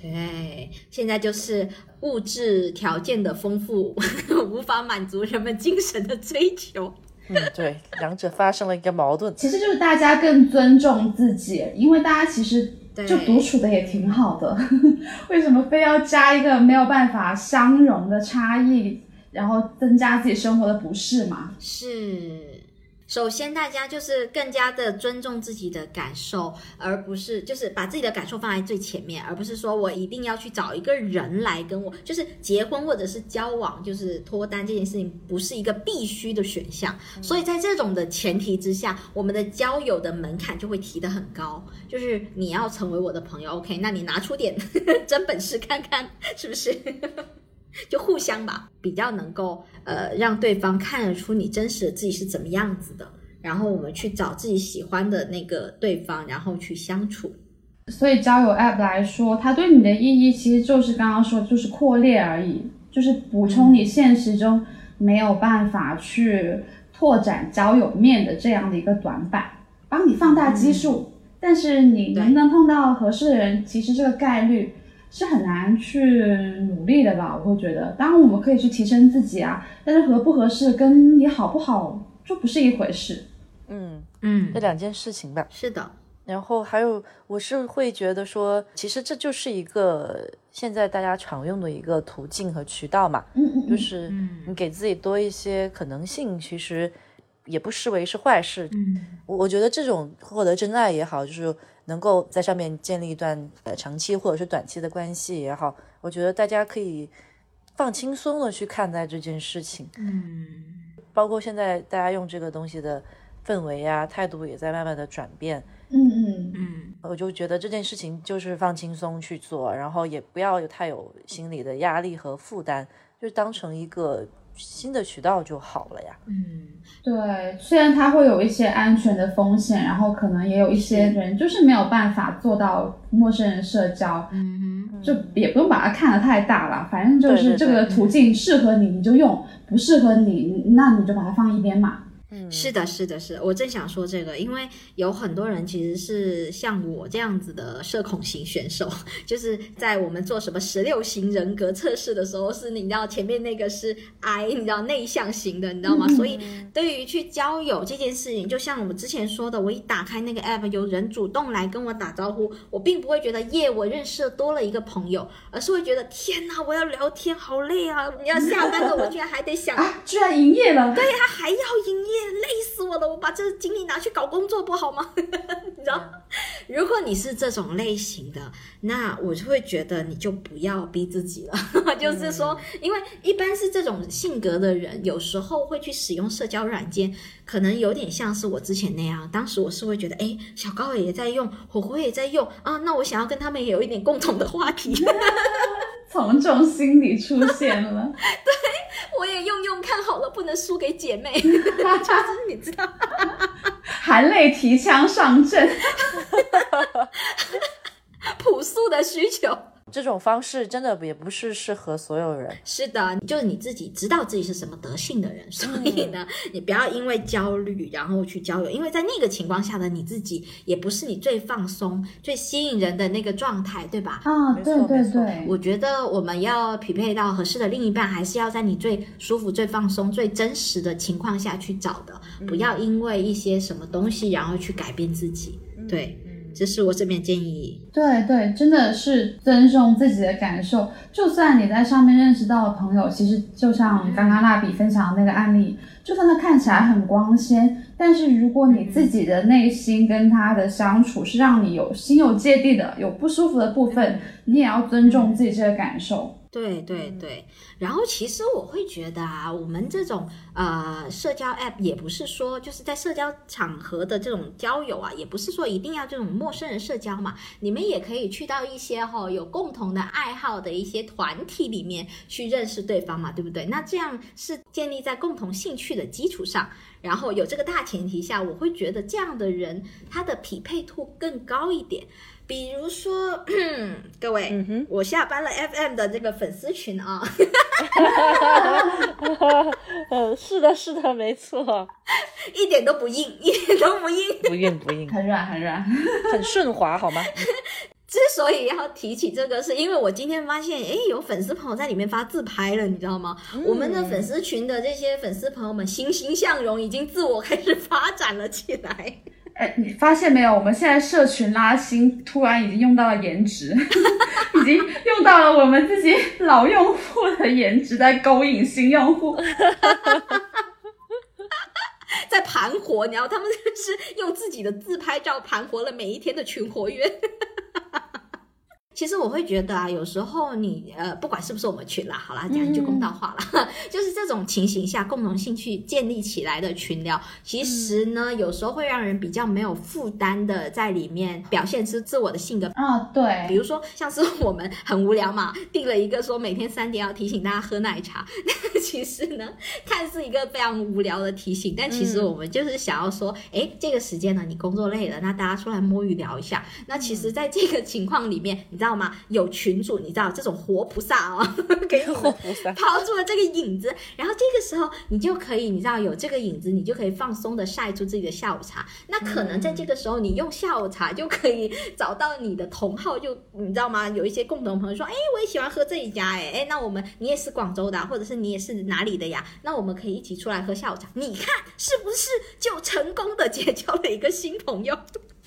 对，现在就是物质条件的丰富 无法满足人们精神的追求。嗯，对，两者发生了一个矛盾，其实就是大家更尊重自己，因为大家其实就独处的也挺好的，为什么非要加一个没有办法相容的差异，然后增加自己生活的不适嘛？是。首先，大家就是更加的尊重自己的感受，而不是就是把自己的感受放在最前面，而不是说我一定要去找一个人来跟我，就是结婚或者是交往，就是脱单这件事情不是一个必须的选项。所以在这种的前提之下，我们的交友的门槛就会提得很高，就是你要成为我的朋友，OK？那你拿出点 真本事看看，是不是？就互相吧，比较能够呃让对方看得出你真实的自己是怎么样子的，然后我们去找自己喜欢的那个对方，然后去相处。所以交友 App 来说，它对你的意义其实就是刚刚说，就是扩列而已，就是补充你现实中没有办法去拓展交友面的这样的一个短板，帮你放大基数。但是你能不能碰到合适的人，其实这个概率。是很难去努力的吧？我会觉得，当然我们可以去提升自己啊，但是合不合适跟你好不好就不是一回事。嗯嗯，这两件事情吧。是的。然后还有，我是会觉得说，其实这就是一个现在大家常用的一个途径和渠道嘛。嗯嗯。就是你给自己多一些可能性，其实也不失为是坏事。嗯。我我觉得这种获得真爱也好，就是。能够在上面建立一段呃长期或者是短期的关系也好，我觉得大家可以放轻松的去看待这件事情。嗯，包括现在大家用这个东西的氛围啊态度也在慢慢的转变。嗯嗯嗯，我就觉得这件事情就是放轻松去做，然后也不要有太有心理的压力和负担，就当成一个。新的渠道就好了呀。嗯，对，虽然它会有一些安全的风险，然后可能也有一些人就是没有办法做到陌生人社交，嗯就也不用把它看得太大了。反正就是这个途径适合你你就用，不适合你那你就把它放一边嘛。嗯，是的，是的，是，我正想说这个，因为有很多人其实是像我这样子的社恐型选手，就是在我们做什么十六型人格测试的时候，是你知道前面那个是 I，你知道内向型的，你知道吗？所以对于去交友这件事情，就像我们之前说的，我一打开那个 app，有人主动来跟我打招呼，我并不会觉得耶，我认识了多了一个朋友，而是会觉得天哪，我要聊天好累啊！你要下班了，我居然还得想啊，居然营业了，对他还要营业。累死我了！我把这精力拿去搞工作不好吗？你知道，如果你是这种类型的，那我就会觉得你就不要逼自己了。就是说，因为一般是这种性格的人，有时候会去使用社交软件，可能有点像是我之前那样。当时我是会觉得，哎，小高也在用，火火也在用啊，那我想要跟他们也有一点共同的话题。从众心理出现了，对我也用用看好了，不能输给姐妹，就是你知道，含泪提枪上阵，朴素的需求。这种方式真的也不是适合所有人。是的，就是你自己知道自己是什么德性的人，所以呢，你不要因为焦虑然后去交友，因为在那个情况下的你自己也不是你最放松、最吸引人的那个状态，对吧？啊，没对对错没错对，我觉得我们要匹配到合适的另一半，还是要在你最舒服、最放松、最真实的情况下去找的，不要因为一些什么东西然后去改变自己。对，这是我这边建议。对对，真的是尊重自己的感受。就算你在上面认识到的朋友，其实就像刚刚蜡笔分享的那个案例，就算他看起来很光鲜，但是如果你自己的内心跟他的相处是让你有心有芥蒂的，有不舒服的部分，你也要尊重自己这个感受。对对对，然后其实我会觉得啊，我们这种呃社交 app 也不是说就是在社交场合的这种交友啊，也不是说一定要这种陌生人社交嘛，你们也可以去到一些哈、有共同的爱好的一些团体里面去认识对方嘛，对不对？那这样是建立在共同兴趣的基础上。然后有这个大前提下，我会觉得这样的人他的匹配度更高一点。比如说，各位，嗯哼我下班了 FM 的这个粉丝群啊，嗯，是的，是的，没错，一点都不硬，一点都不硬。不硬不硬，很软很软，很顺滑，好吗？之所以要提起这个，是因为我今天发现，哎，有粉丝朋友在里面发自拍了，你知道吗？我们的粉丝群的这些粉丝朋友们欣欣向荣，已经自我开始发展了起来。哎，你发现没有？我们现在社群拉新，突然已经用到了颜值，已经用到了我们自己老用户的颜值，在勾引新用户。在盘活，你知道，他们就是用自己的自拍照盘活了每一天的群活跃。其实我会觉得啊，有时候你呃，不管是不是我们群啦，好啦，讲一句公道话啦，就是这种情形下，共同兴趣建立起来的群聊，其实呢，有时候会让人比较没有负担的在里面表现出自我的性格啊，比对，如说，像是我们很无聊嘛，定了一个说每天三点要提醒大家喝奶茶，那其实呢，看似一个非常无聊的提醒，但其实我们就是想要说，哎、这个时间呢，你工作累了，那大家出来摸鱼聊一下。那其实，在这个情况里面，你知道吗？有群主，你知道这种活菩萨哦，给你们菩萨，抛出了这个影子，然后这个时候你就可以，你知道有这个影子，你就可以放松的晒出自己的下午茶。那可能在这个时候，你用下午茶就可以找到你的同好，就你知道吗？有一些共同朋友说，哎，我也喜欢喝这一家，哎，哎，那我们你也是广州的啊、或者是你也是哪里的呀？那我们可以一起出来喝下午茶，你看是不是就成功的结交了一个新朋友？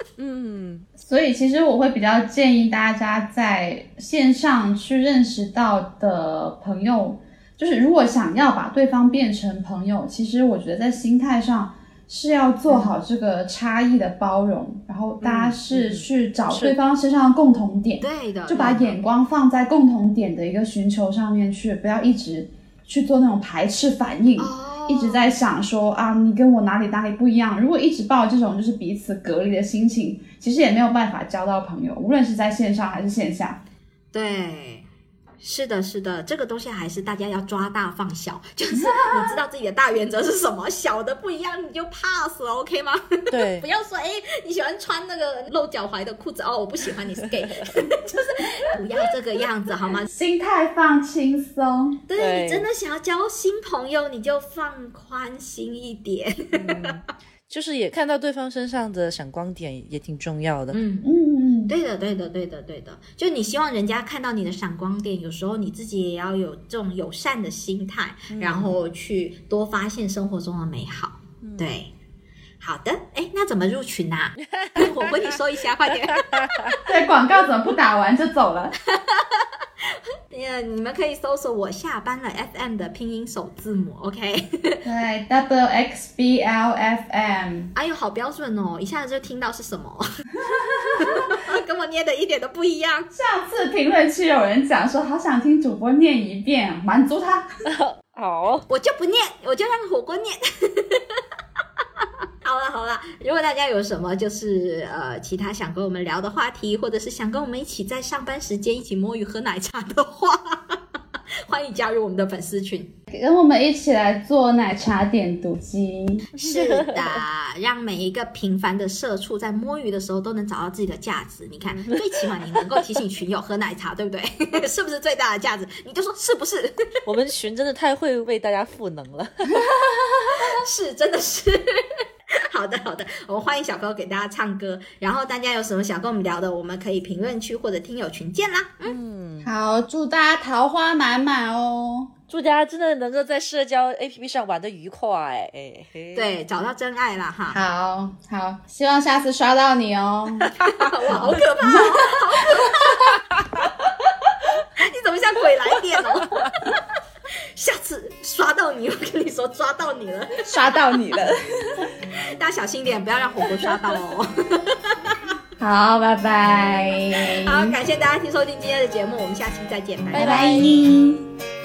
嗯，所以其实我会比较建议大家在线上去认识到的朋友，就是如果想要把对方变成朋友，其实我觉得在心态上是要做好这个差异的包容，然后大家是嗯。去找对方身上的共同点，对的，就把眼光放在共同点的一个寻求上面去，不要一直去做那种排斥反应。哦一直在想说啊，你跟我哪里哪里不一样。如果一直抱这种就是彼此隔离的心情，其实也没有办法交到朋友，无论是在线上还是线下。对，是的，是的，这个东西还是大家要抓大放小，就是你知道自己的大原则是什么，小的不一样你就 pass 了，OK 吗？对 不，要说哎，你喜欢穿那个露脚踝的裤子哦，我不喜欢你是 gay，就是不要这个样子好吗？心态放轻松，对对你真的想要交新朋友，你就放宽心一点。就是也看到对方身上的闪光点也挺重要的。嗯。嗯嗯，对的，对的，对的，对的。就你希望人家看到你的闪光点，有时候你自己也要有这种友善的心态，然后去多发现生活中的美好。对，好的。哎，那怎么入群啊？我跟你说一下，快点。对，广告怎么不打完就走了？呃，你们可以搜索我下班了 FM 的拼音首字母，OK？对，W X B L F M。哎呦，好标准哦，一下子就听到是什么，跟我念的一点都不一样。上次评论区有人讲说，好想听主播念一遍，满足他。好，我就不念，我就让火锅念。好了好了，如果大家有什么就是呃其他想跟我们聊的话题，或者是想跟我们一起在上班时间一起摸鱼喝奶茶的话，欢迎加入我们的粉丝群。跟我们一起来做奶茶点读机。是的，让每一个平凡的社畜在摸鱼的时候都能找到自己的价值。你看，最起码你能够提醒群友喝奶茶，对不对？是不是最大的价值？你就说是不是？我们群真的太会为大家赋能了。是，真的是。好的，好的，我们欢迎小朋友给大家唱歌。然后大家有什么想跟我们聊的，我们可以评论区或者听友群见啦。嗯，好，祝大家桃花满满哦！祝大家真的能够在社交 APP 上玩的愉快。哎，对，找到真爱了哈。好好，希望下次刷到你哦。哇，好可怕！哦！你怎么像鬼来电哦？下次刷到你，我跟你说抓到你了，刷到你了，大家小心点，不要让火锅刷到哦。好，拜拜。好，感谢大家听收听今天的节目，我们下期再见，拜拜。